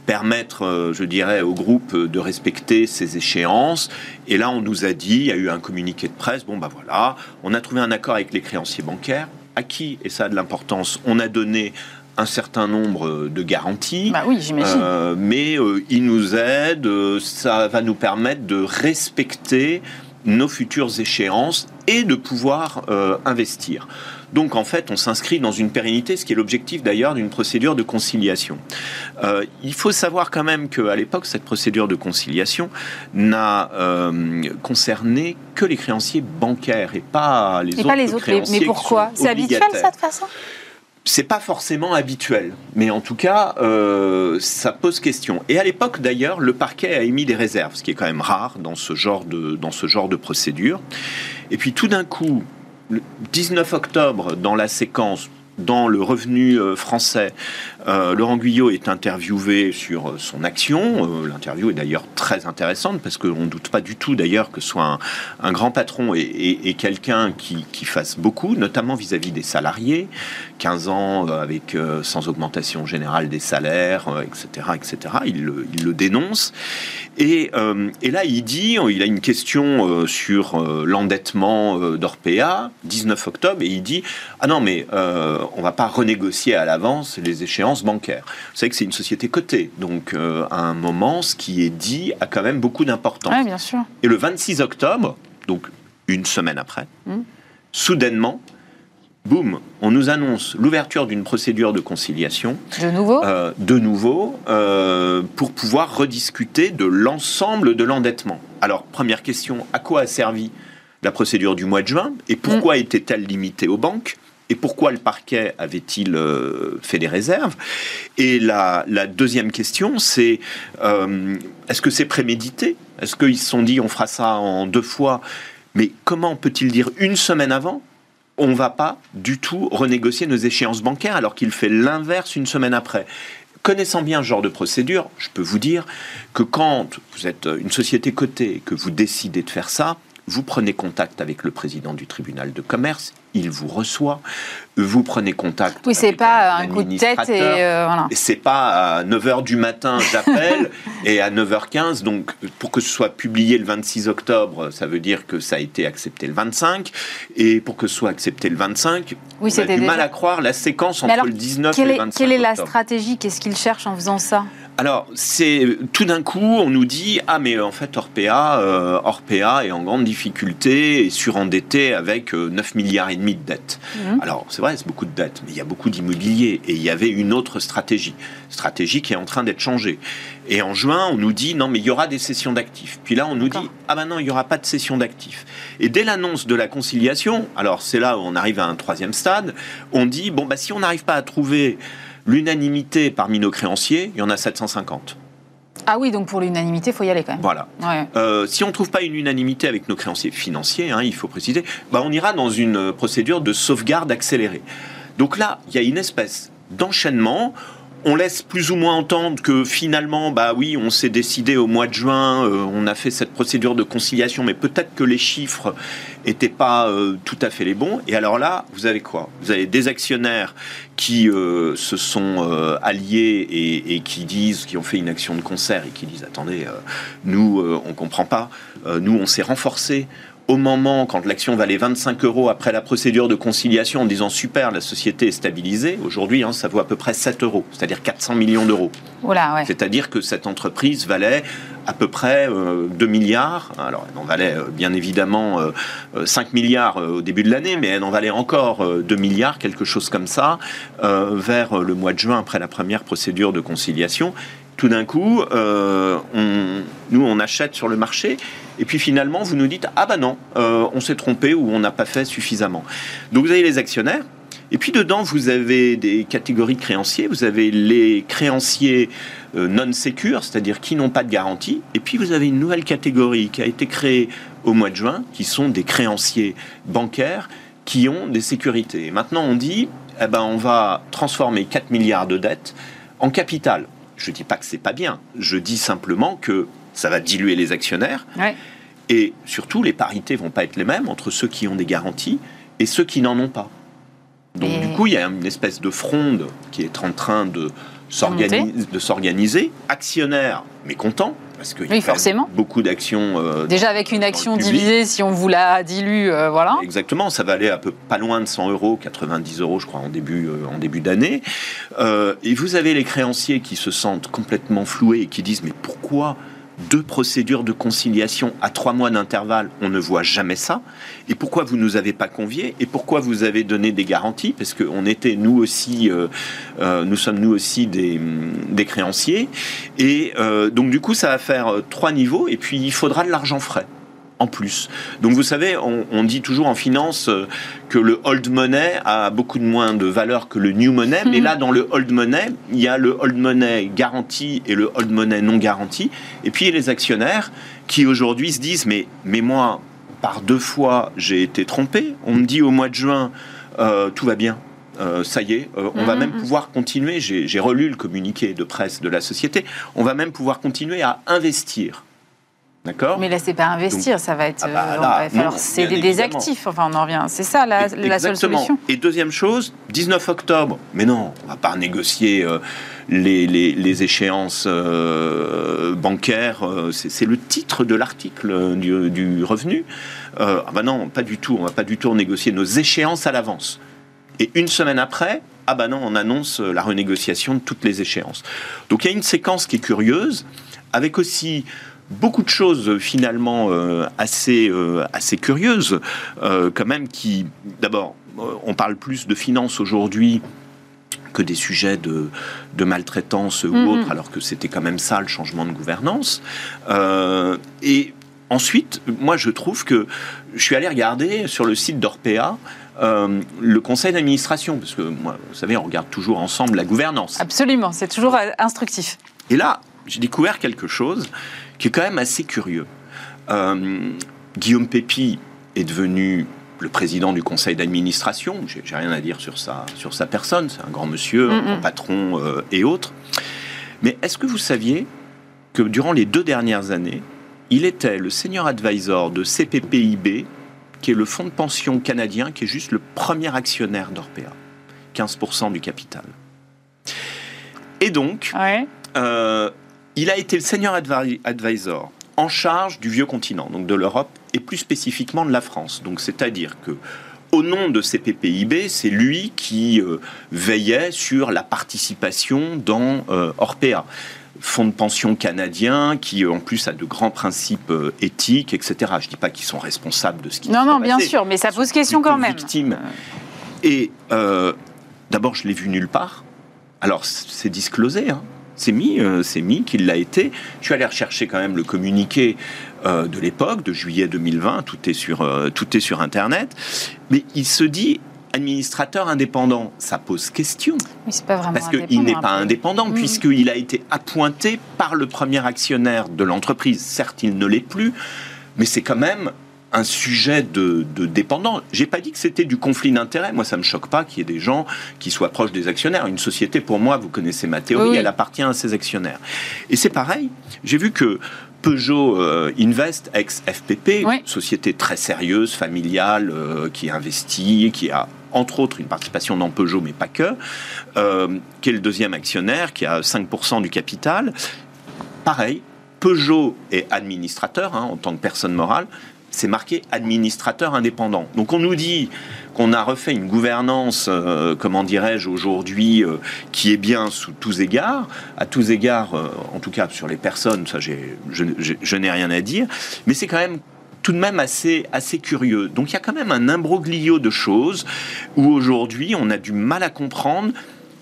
permettre, euh, je dirais, au groupe de respecter ses échéances. Et là, on nous a dit, il y a eu un communiqué de presse, bon ben voilà, on a trouvé un accord avec les créanciers bancaires, à qui, et ça a de l'importance, on a donné un certain nombre de garanties. Bah oui, j'imagine. Euh, mais euh, ils nous aident, ça va nous permettre de respecter nos futures échéances et de pouvoir investir. Donc en fait, on s'inscrit dans une pérennité, ce qui est l'objectif d'ailleurs d'une procédure de conciliation. Euh, il faut savoir quand même qu'à l'époque, cette procédure de conciliation n'a euh, concerné que les créanciers bancaires et pas les et autres. Pas les autres. Mais pourquoi? C'est habituel ça de façon c'est pas forcément habituel, mais en tout cas, euh, ça pose question. Et à l'époque, d'ailleurs, le parquet a émis des réserves, ce qui est quand même rare dans ce genre de, dans ce genre de procédure. Et puis tout d'un coup, le 19 octobre, dans la séquence dans le revenu euh, français, euh, Laurent Guyot est interviewé sur euh, son action. L'interview est d'ailleurs très intéressante parce qu'on ne doute pas du tout d'ailleurs que ce soit un, grand patron et, quelqu'un qui, fasse beaucoup, notamment vis-à-vis des salariés. 15 ans avec sans augmentation générale des salaires, etc., etc. Il le, dénonce. Et, et, là, il dit, il a une question sur l'endettement d'Orpea, 19 octobre, et il dit, ah non, mais on ne va pas renégocier à l'avance les échéances bancaires. Vous savez que c'est une société cotée, donc euh, à un moment, ce qui est dit a quand même beaucoup d'importance. Bien sûr. Et le 26 octobre, donc une semaine après, hmm. soudainement, boum, on nous annonce l'ouverture d'une procédure de conciliation. De nouveau? euh, De nouveau, euh, pour pouvoir rediscuter de l'ensemble de l'endettement. Alors, première question, à quoi a servi la procédure du mois de juin? Et pourquoi hmm. était-elle limitée aux banques? Et pourquoi le parquet avait-il euh, fait des réserves? Et la, deuxième question, c'est euh, est-ce que c'est prémédité? Est-ce qu'ils se sont dit on fera ça en deux fois? Mais comment peut-il dire une semaine avant on ne va pas du tout renégocier nos échéances bancaires alors qu'il fait l'inverse une semaine après? Connaissant bien ce genre de procédure, je peux vous dire que quand vous êtes une société cotée et que vous décidez de faire ça, vous prenez contact avec le président du tribunal de commerce, il vous reçoit, vous prenez contact. Oui, c'est pas un, coup de tête et euh, voilà. C'est pas à 9h du matin, j'appelle, *laughs* et à 9h15, donc pour que ce soit publié le 26 octobre, ça veut dire que ça a été accepté le 25, et pour que ce soit accepté le 25, oui, on a du mal à croire la séquence entre le 19 et le 25 Quelle est la stratégie? Qu'est-ce qu'il cherche en faisant ça? Alors, c'est tout d'un coup, on nous dit ah mais en fait Orpea, euh, Orpea est en grande difficulté et surendetté avec 9 euh, milliards et demi de dettes. Mhm. Alors c'est vrai, c'est beaucoup de dettes, mais il y a beaucoup d'immobilier et il y avait une autre stratégie, stratégie qui est en train d'être changée. Et en juin, on nous dit non mais il y aura des cessions d'actifs. Puis là, on nous dit ah ben non, il y aura pas de cession d'actifs. Et dès l'annonce de la conciliation, alors c'est là où on arrive à un troisième stade, on dit bon bah si on n'arrive pas à trouver L'unanimité parmi nos créanciers, il y en a 750. Ah oui, donc pour l'unanimité, il faut y aller quand même. Voilà. Euh, si on ne trouve pas une unanimité avec nos créanciers financiers, hein, il faut préciser, bah on ira dans une procédure de sauvegarde accélérée. Donc là, il y a une espèce d'enchaînement on laisse plus ou moins entendre que finalement, bah oui, on s'est décidé au mois de juin, euh, on a fait cette procédure de conciliation, mais peut-être que les chiffres n'étaient pas euh, tout à fait les bons. Et alors là, vous avez quoi? Vous avez des actionnaires qui euh, se sont alliés et, et, qui disent, qui ont fait une action de concert et qui disent, attendez, nous, on comprend pas, nous, on s'est renforcés au moment, quand l'action valait 25 euros après la procédure de conciliation, en disant super, la société est stabilisée, aujourd'hui, hein, ça vaut à peu près 7 euros, c'est-à-dire 400 millions d'euros. C'est-à-dire que cette entreprise valait à peu près 2 euh, milliards. Alors, elle en valait euh, bien évidemment 5 euh, milliards au début de l'année, mais elle en valait encore 2 milliards, quelque chose comme ça, vers le mois de juin après la première procédure de conciliation tout d'un coup, nous, on achète sur le marché et puis finalement, vous nous dites ah bah non, euh, on s'est trompé ou on n'a pas fait suffisamment. Donc vous avez les actionnaires. Et puis dedans, vous avez des catégories de créanciers. Vous avez les créanciers euh, non sécures, c'est-à-dire qui n'ont pas de garantie. Et puis vous avez une nouvelle catégorie qui a été créée au mois de juin, qui sont des créanciers bancaires qui ont des sécurités. maintenant, on dit, eh ben, on va transformer 4 milliards de dettes en capital. Je ne dis pas que c'est pas bien. Je dis simplement que ça va diluer les actionnaires. Et surtout, les parités vont pas être les mêmes entre ceux qui ont des garanties et ceux qui n'en ont pas. Donc, du coup, il y a une espèce de fronde qui est en train de s'organiser. Actionnaires mécontents, parce qu'il y a forcément. beaucoup d'actions. Euh, Déjà avec une action divisée, si on vous la dilue, euh, voilà. Exactement, ça va aller à peu pas loin de 100 euros, 90 euros, je crois, en début, euh, en début d'année. et vous avez les créanciers qui se sentent complètement floués et qui disent mais pourquoi deux procédures de conciliation à trois mois d'intervalle, on ne voit jamais ça. Et pourquoi vous nous avez pas conviés Et pourquoi vous avez donné des garanties? Parce qu'on était nous aussi, euh, euh, nous sommes nous aussi des, des créanciers. Et euh, donc du coup, ça va faire trois niveaux. Et puis il faudra de l'argent frais en plus. Donc vous savez, on, dit toujours en finance euh, que le old money a beaucoup de moins de valeur que le new money, mais mhm. là dans le old money, il y a le old money garanti et le old money non garanti, et puis les actionnaires qui aujourd'hui se disent mais, mais moi, par deux fois, j'ai été trompé, on me dit au mois de juin, euh, tout va bien, euh, ça y est, on va mhm, même pouvoir continuer, j'ai relu le communiqué de presse de la société, on va même pouvoir continuer à investir D'accord Mais là, c'est pas investir, ça va être. Ah bah euh, va falloir céder des actifs. Enfin, on en revient. C'est ça la, la, seule solution. Et deuxième chose, 19 octobre. Mais non, on va pas négocier euh, les, les, échéances euh, bancaires. c'est le titre de l'article du, du, revenu. ah bah non, pas du tout. On va pas du tout négocier nos échéances à l'avance. Et une semaine après, ah bah non, on annonce la renégociation de toutes les échéances. Donc il y a une séquence qui est curieuse, avec aussi beaucoup de choses finalement euh, assez, euh, assez curieuses, euh, quand même, qui, d'abord, on parle plus de finances aujourd'hui que des sujets de, de maltraitance ou mm-hmm. autres, alors que c'était quand même ça le changement de gouvernance. et ensuite, moi je trouve que je suis allé regarder sur le site d'Orpea le conseil d'administration, parce que moi, vous savez, on regarde toujours ensemble la gouvernance. Absolument, c'est toujours instructif. Et là, j'ai découvert quelque chose qui est quand même assez curieux. Euh, Guillaume Pépi est devenu le président du conseil d'administration. J'ai rien à dire sur sa, sur sa personne. C'est un grand monsieur, un patron euh, et autres. Mais est-ce que vous saviez que durant les deux dernières années, il était le senior advisor de CPPIB, qui est le fonds de pension canadien, qui est juste le premier actionnaire d'Orpea, 15% du capital. Et donc, euh, il a été le senior advisor en charge du vieux continent, donc de l'Europe et plus spécifiquement de la France. Donc c'est-à-dire que au nom de CPPIB, c'est lui qui euh, veillait sur la participation dans euh, Orpea fonds de pension canadien qui en plus a de grands principes euh, éthiques, etc. Je ne dis pas qu'ils sont responsables de ce qui Non, non, bien sûr, mais ça pose question quand même. Victimes. Et d'abord, je l'ai vu nulle part. Alors, c'est disclosé, hein c'est mis, euh, c'est mis qu'il l'a été. Je suis allé rechercher quand même le communiqué euh, de l'époque, de juillet 2020, tout est sur, euh, tout est sur Internet. Mais il se dit administrateur indépendant, ça pose question. Oui, pas vraiment Parce qu'il n'est pas indépendant, mm. puisqu'il a été appointé par le premier actionnaire de l'entreprise. Certes, il ne l'est plus, mais c'est quand même un sujet de, de dépendant. J'ai pas dit que c'était du conflit d'intérêts. Moi, ça me choque pas qu'il y ait des gens qui soient proches des actionnaires. Une société, pour moi, vous connaissez ma théorie, elle appartient à ses actionnaires. Et c'est pareil. J'ai vu que Peugeot euh, Invest, ex-FPP, société très sérieuse, familiale, euh, qui investit, qui a entre autres une participation dans Peugeot, mais pas que, euh, qui est le deuxième actionnaire, qui a 5% du capital. Pareil, Peugeot est administrateur hein, en tant que personne morale, c'est marqué administrateur indépendant. Donc on nous dit qu'on a refait une gouvernance, euh, comment dirais-je, aujourd'hui, euh, qui est bien sous tous égards, à tous égards, euh, en tout cas sur les personnes, ça je, je n'ai rien à dire, mais c'est quand même tout de même assez, assez curieux. Donc il y a quand même un imbroglio de choses où aujourd'hui on a du mal à comprendre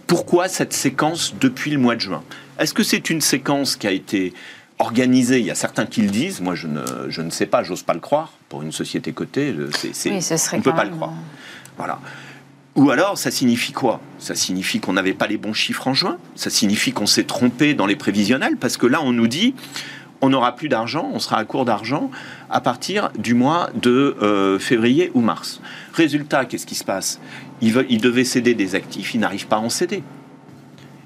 pourquoi cette séquence depuis le mois de juin. Est-ce que c'est une séquence qui a été organisé. Il y a certains qui le disent. Moi, je ne, je ne sais pas, j'ose pas le croire. Pour une société cotée, c'est, on ne peut pas le croire. Voilà. Ou alors, ça signifie quoi? Ça signifie qu'on n'avait pas les bons chiffres en juin. Ça signifie qu'on s'est trompé dans les prévisionnels, parce que là, on nous dit on n'aura plus d'argent, on sera à court d'argent à partir du mois de euh, février ou mars. Résultat, qu'est-ce qui se passe? Ils, ils devaient céder des actifs, ils n'arrivent pas à en céder.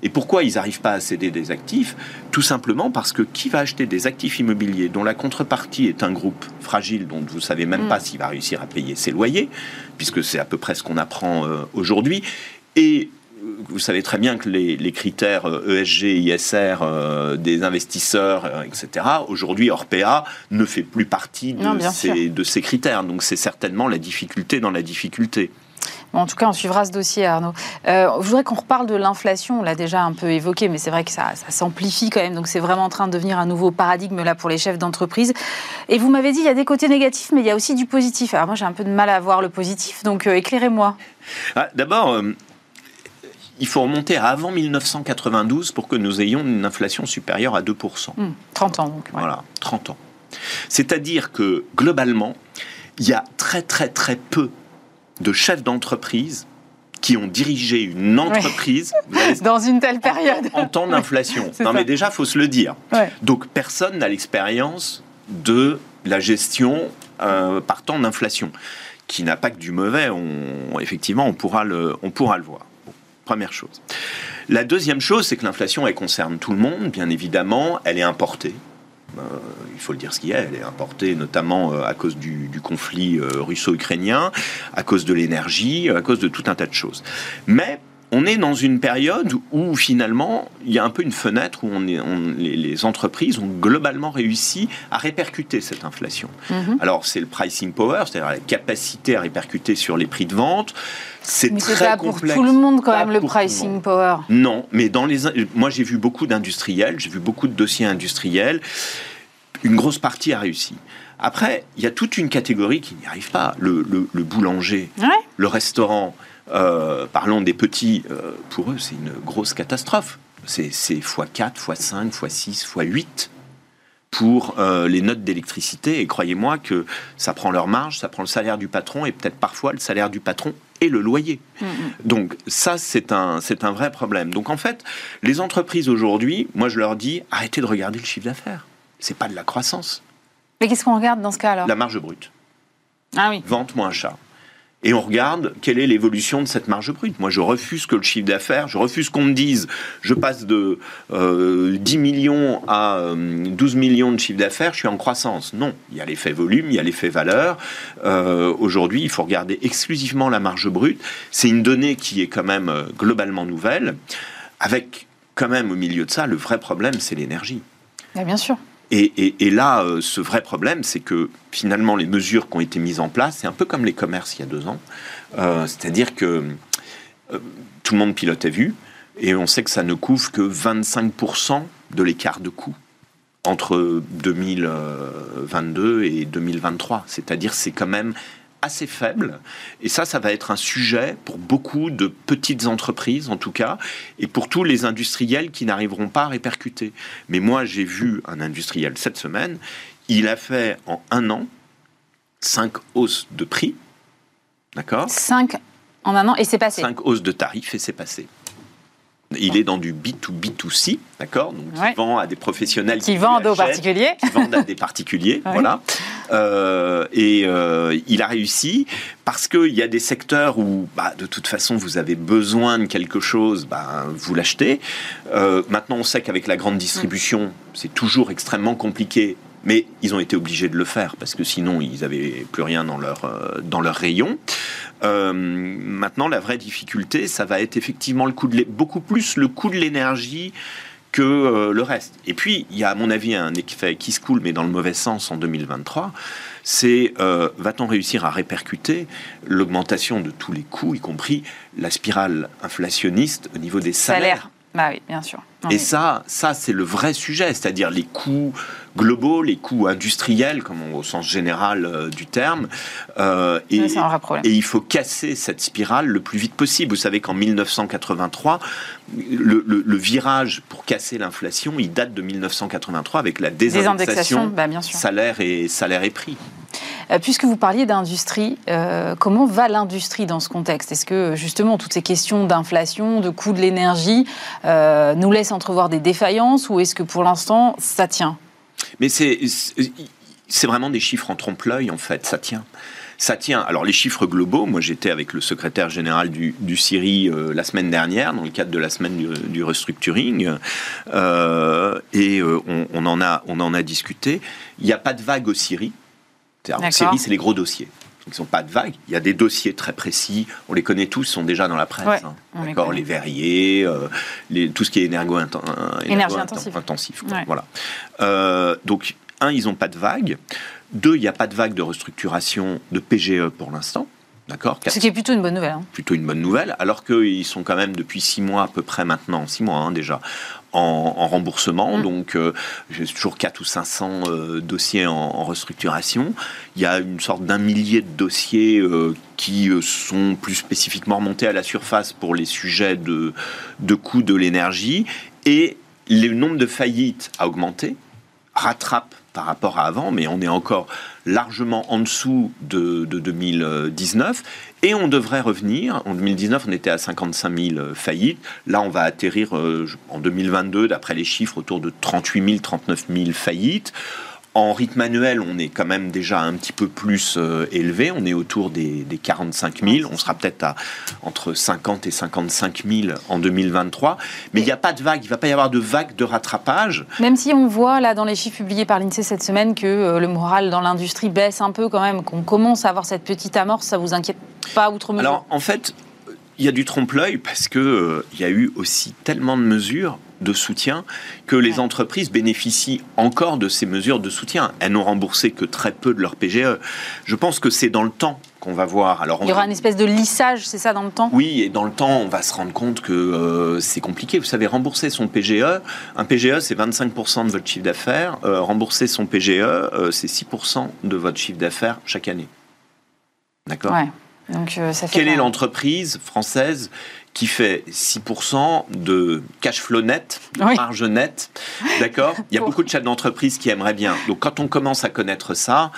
Et pourquoi ils n'arrivent pas à céder des actifs Tout simplement parce que qui va acheter des actifs immobiliers dont la contrepartie est un groupe fragile dont vous ne savez même mm. pas s'il va réussir à payer ses loyers, puisque c'est à peu près ce qu'on apprend euh, aujourd'hui, et vous savez très bien que les, critères ESG, euh, e ISR euh, des investisseurs, euh, etc., aujourd'hui, Orpea ne fait plus partie de, ces, de ces critères. Donc c'est certainement la difficulté dans la difficulté. En tout cas, on suivra ce dossier, Arnaud. je voudrais qu'on reparle de l'inflation. On l'a déjà un peu évoqué, mais c'est vrai que ça, ça s'amplifie quand même. Donc, c'est vraiment en train de devenir un nouveau paradigme là pour les chefs d'entreprise. Et vous m'avez dit, il y a des côtés négatifs, mais il y a aussi du positif. Alors, moi, j'ai un peu de mal à voir le positif. Donc, éclairez-moi. Ah, d'abord, il faut remonter à avant 1992 pour que nous ayons une inflation supérieure à 2%. 30 hmm, ans donc. Voilà, 30 ans. C'est-à-dire que globalement, il y a très très très peu de chefs d'entreprise qui ont dirigé une entreprise *laughs* dans une telle période en, temps d'inflation. non mais déjà, faut se le dire. Donc personne n'a l'expérience de la gestion euh, par temps d'inflation, qui n'a pas que du mauvais. On, effectivement, on pourra le, on pourra le voir. Première chose. La deuxième chose, c'est que l'inflation, elle concerne tout le monde, bien évidemment. Elle est importée. Euh, il faut le dire ce qu'il y a, elle est importée notamment euh, à cause du, conflit euh, russo-ukrainien, à cause de l'énergie, à cause de tout un tas de choses. Mais on est dans une période où finalement il y a un peu une fenêtre où on est, les, entreprises ont globalement réussi à répercuter cette inflation. Mhm. Alors c'est le pricing power, c'est-à-dire la capacité à répercuter sur les prix de vente. C'est très pas pour tout le monde quand même le pricing power. Non, mais dans les, moi j'ai vu beaucoup d'industriels, j'ai vu beaucoup de dossiers industriels. Une grosse partie a réussi. Après, il y a toute une catégorie qui n'y arrive pas. Le, boulanger, le restaurant, euh, parlons des petits, euh, pour eux, c'est une grosse catastrophe. C'est x4, x5, x6, x8 pour euh, les notes d'électricité. Et croyez-moi que ça prend leur marge, ça prend le salaire du patron et peut-être parfois le salaire du patron et le loyer. Mm, mm. Donc ça, c'est un, c'est un vrai problème. Donc en fait, les entreprises aujourd'hui, moi je leur dis, arrêtez de regarder le chiffre d'affaires. C'est pas de la croissance. Mais qu'est-ce qu'on regarde dans ce cas alors La marge brute. Ah oui. Vente moins achat et on regarde quelle est l'évolution de cette marge brute. Moi, je refuse que le chiffre d'affaires, je refuse qu'on me dise, je passe de 10 euh, millions à 12 euh, millions de chiffre d'affaires, je suis en croissance. Non, il y a l'effet volume, il y a l'effet valeur. Euh, aujourd'hui, il faut regarder exclusivement la marge brute. C'est une donnée qui est quand même globalement nouvelle, avec quand même au milieu de ça, le vrai problème, c'est l'énergie. Bien sûr. Et, là, euh, ce vrai problème, c'est que finalement, les mesures qui ont été mises en place, c'est un peu comme les commerces il y a deux ans. Euh, c'est-à-dire que euh, tout le monde pilote à vue, et on sait que ça ne couvre que 25% de l'écart de coût entre 2022 et 2023. C'est-à-dire c'est quand même assez faible. Et ça, ça va être un sujet pour beaucoup de petites entreprises, en tout cas, et pour tous les industriels qui n'arriveront pas à répercuter. Mais moi, j'ai vu un industriel cette semaine, il a fait en un an cinq hausses de prix. D'accord? Cinq en un an, et c'est passé. Cinq hausses de tarifs, et c'est passé. Il est dans du B2B2C, d'accord Donc, il vend à des professionnels qui, vendent aux particuliers. Qui vendent à des particuliers, *laughs* voilà. Euh, et euh, il a réussi parce qu'il y a des secteurs où, bah, de toute façon, vous avez besoin de quelque chose, bah, vous l'achetez. Euh, maintenant, on sait qu'avec la grande distribution, c'est toujours extrêmement compliqué mais ils ont été obligés de le faire parce que sinon ils n'avaient plus rien dans leur, dans leur rayon. Euh, maintenant, la vraie difficulté, ça va être effectivement le coût de beaucoup plus le coût de l'énergie que euh, le reste. Et puis, il y a à mon avis un effet qui se coule, mais dans le mauvais sens en 2023, c'est euh, va-t-on réussir à répercuter l'augmentation de tous les coûts, y compris la spirale inflationniste au niveau des salaires? Bah oui, bien sûr. Et ça, ça c'est le vrai sujet, c'est-à-dire les coûts globaux, les coûts industriels, comme au sens général euh, du terme. Euh, et, et, il faut casser cette spirale le plus vite possible. Vous savez qu'en 1983, le, virage pour casser l'inflation, il date de 1983 avec la désindexation, bah, salaire et salaire et prix. puisque vous parliez d'industrie, comment va l'industrie dans ce contexte? Est-ce que justement toutes ces questions d'inflation, de coût de l'énergie nous laissent entrevoir des défaillances ou est-ce que pour l'instant ça tient? Mais c'est vraiment des chiffres en trompe-l'œil en fait, ça tient ça tient. Alors les chiffres globaux, moi j'étais avec le secrétaire général du, du CIRI euh, la semaine dernière, dans le cadre de la semaine du, restructuring, euh, et euh, on, en a, on en a discuté. Il n'y a pas de vague au CIRI. Le CIRI, c'est les gros dossiers. Ils ne sont pas de vague. Il y a des dossiers très précis. On les connaît tous, sont déjà dans la presse. Hein. D'accord, les, verriers, les, tout ce qui est énergo, énergie intensive. intensif. Voilà. donc, un, ils n'ont pas de vague. Deux, il n'y a pas de vague de restructuration de PGE pour l'instant. D'accord Ce qui est plutôt une bonne nouvelle. Hein. Plutôt une bonne nouvelle, alors qu'ils sont quand même depuis six mois à peu près maintenant, six mois hein, déjà, en, remboursement. Mm. Donc, euh, j'ai toujours 4 ou 500 euh, dossiers en, restructuration. Il y a une sorte d'un millier de dossiers euh, qui sont plus spécifiquement remontés à la surface pour les sujets de, de coût de l'énergie. Et le nombre de faillites a augmenté, rattrape par rapport à avant, mais on est encore largement en dessous de, 2019. Et on devrait revenir. En 2019, on était à 55 000 faillites. Là, on va atterrir euh, en 2022, d'après les chiffres, autour de 38 000, 39 000 faillites. En rythme annuel, on est quand même déjà un petit peu plus euh, élevé. On est autour des, 45 000. On sera peut-être à entre 50 et 55 000 en 2023. Mais il n'y a pas de vague. Il ne va pas y avoir de vague de rattrapage. Même si on voit là dans les chiffres publiés par l'INSEE cette semaine que euh, le moral dans l'industrie baisse un peu quand même, qu'on commence à avoir cette petite amorce, ça vous inquiète pas outre mesure? Alors en fait, il y a du trompe-l'œil parce que euh, il y a eu aussi tellement de mesures de soutien que les entreprises bénéficient encore de ces mesures de soutien. Elles n'ont remboursé que très peu de leur PGE. Je pense que c'est dans le temps qu'on va voir. Alors, Il y aura une espèce de lissage, c'est ça, dans le temps? Oui, et dans le temps, on va se rendre compte que euh, c'est compliqué. Vous savez, rembourser son PGE, un PGE, c'est 25% de votre chiffre d'affaires. Euh, rembourser son PGE, euh, c'est 6% de votre chiffre d'affaires chaque année. D'accord? Ouais. Donc, ça Quelle est l'entreprise française qui fait 6% de cash flow net, marge nette. D'accord? Il y a beaucoup de chefs d'entreprise qui aimeraient bien. Donc quand on commence à connaître ça,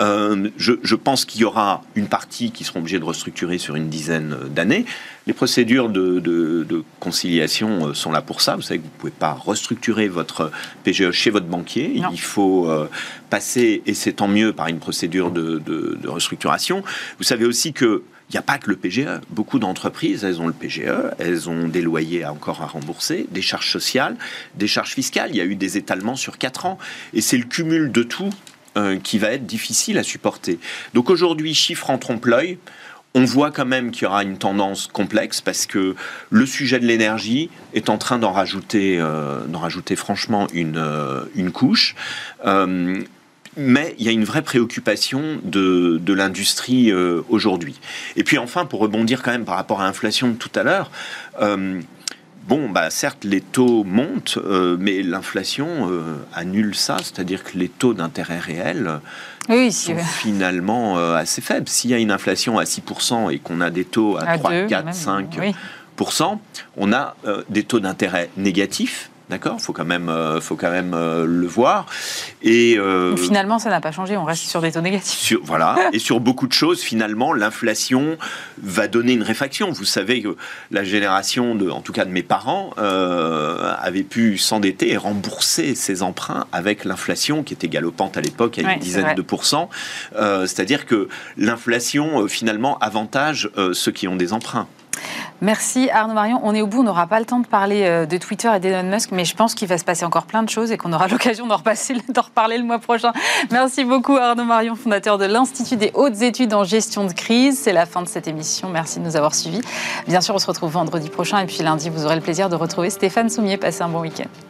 euh, je, pense qu'il y aura une partie qui seront obligés de restructurer sur une dizaine d'années. Les procédures de, conciliation euh, sont là pour ça. Vous savez que vous ne pouvez pas restructurer votre PGE chez votre banquier. Il faut euh, passer, et c'est tant mieux, par une procédure de, de restructuration. Vous savez aussi que il n'y a pas que le PGE. Beaucoup d'entreprises, elles ont le PGE, elles ont des loyers encore à rembourser, des charges sociales, des charges fiscales. Il y a eu des étalements sur quatre ans. Et c'est le cumul de tout euh, qui va être difficile à supporter. Donc aujourd'hui, chiffre en trompe-l'œil. On voit quand même qu'il y aura une tendance complexe parce que le sujet de l'énergie est en train d'en rajouter, euh, d'en rajouter franchement une, euh, une couche mais il y a une vraie préoccupation de, l'industrie euh, aujourd'hui. Et puis enfin, pour rebondir quand même par rapport à l'inflation de tout à l'heure, euh, bon, bah, certes, les taux montent, euh, mais l'inflation annule ça, c'est-à-dire que les taux d'intérêt réels sont finalement assez faibles. S'il y a une inflation à 6% et qu'on a des taux à, 3, 4, 5%, on a des taux d'intérêt négatifs D'accord Faut quand même, euh, faut quand même euh, le voir. Et euh, finalement, ça n'a pas changé. On reste sur des taux négatifs. voilà. *laughs* et sur beaucoup de choses, finalement, l'inflation va donner une réfaction. Vous savez que la génération, de, en tout cas de mes parents, avait pu s'endetter et rembourser ses emprunts avec l'inflation qui était galopante à l'époque à une dizaine de pourcents. C'est-à-dire que l'inflation, finalement, avantage ceux qui ont des emprunts. Merci Arnaud Marion. On est au bout, on n'aura pas le temps de parler euh, de Twitter et d'Elon Musk, mais je pense qu'il va se passer encore plein de choses et qu'on aura *laughs* l'occasion d'en, reparler le mois prochain. Merci beaucoup Arnaud Marion, fondateur de l'Institut des hautes études en gestion de crise. C'est la fin de cette émission. Merci de nous avoir suivis. Bien sûr, on se retrouve vendredi prochain et puis lundi, vous aurez le plaisir de retrouver Stéphane Soumier. Passez un bon week-end.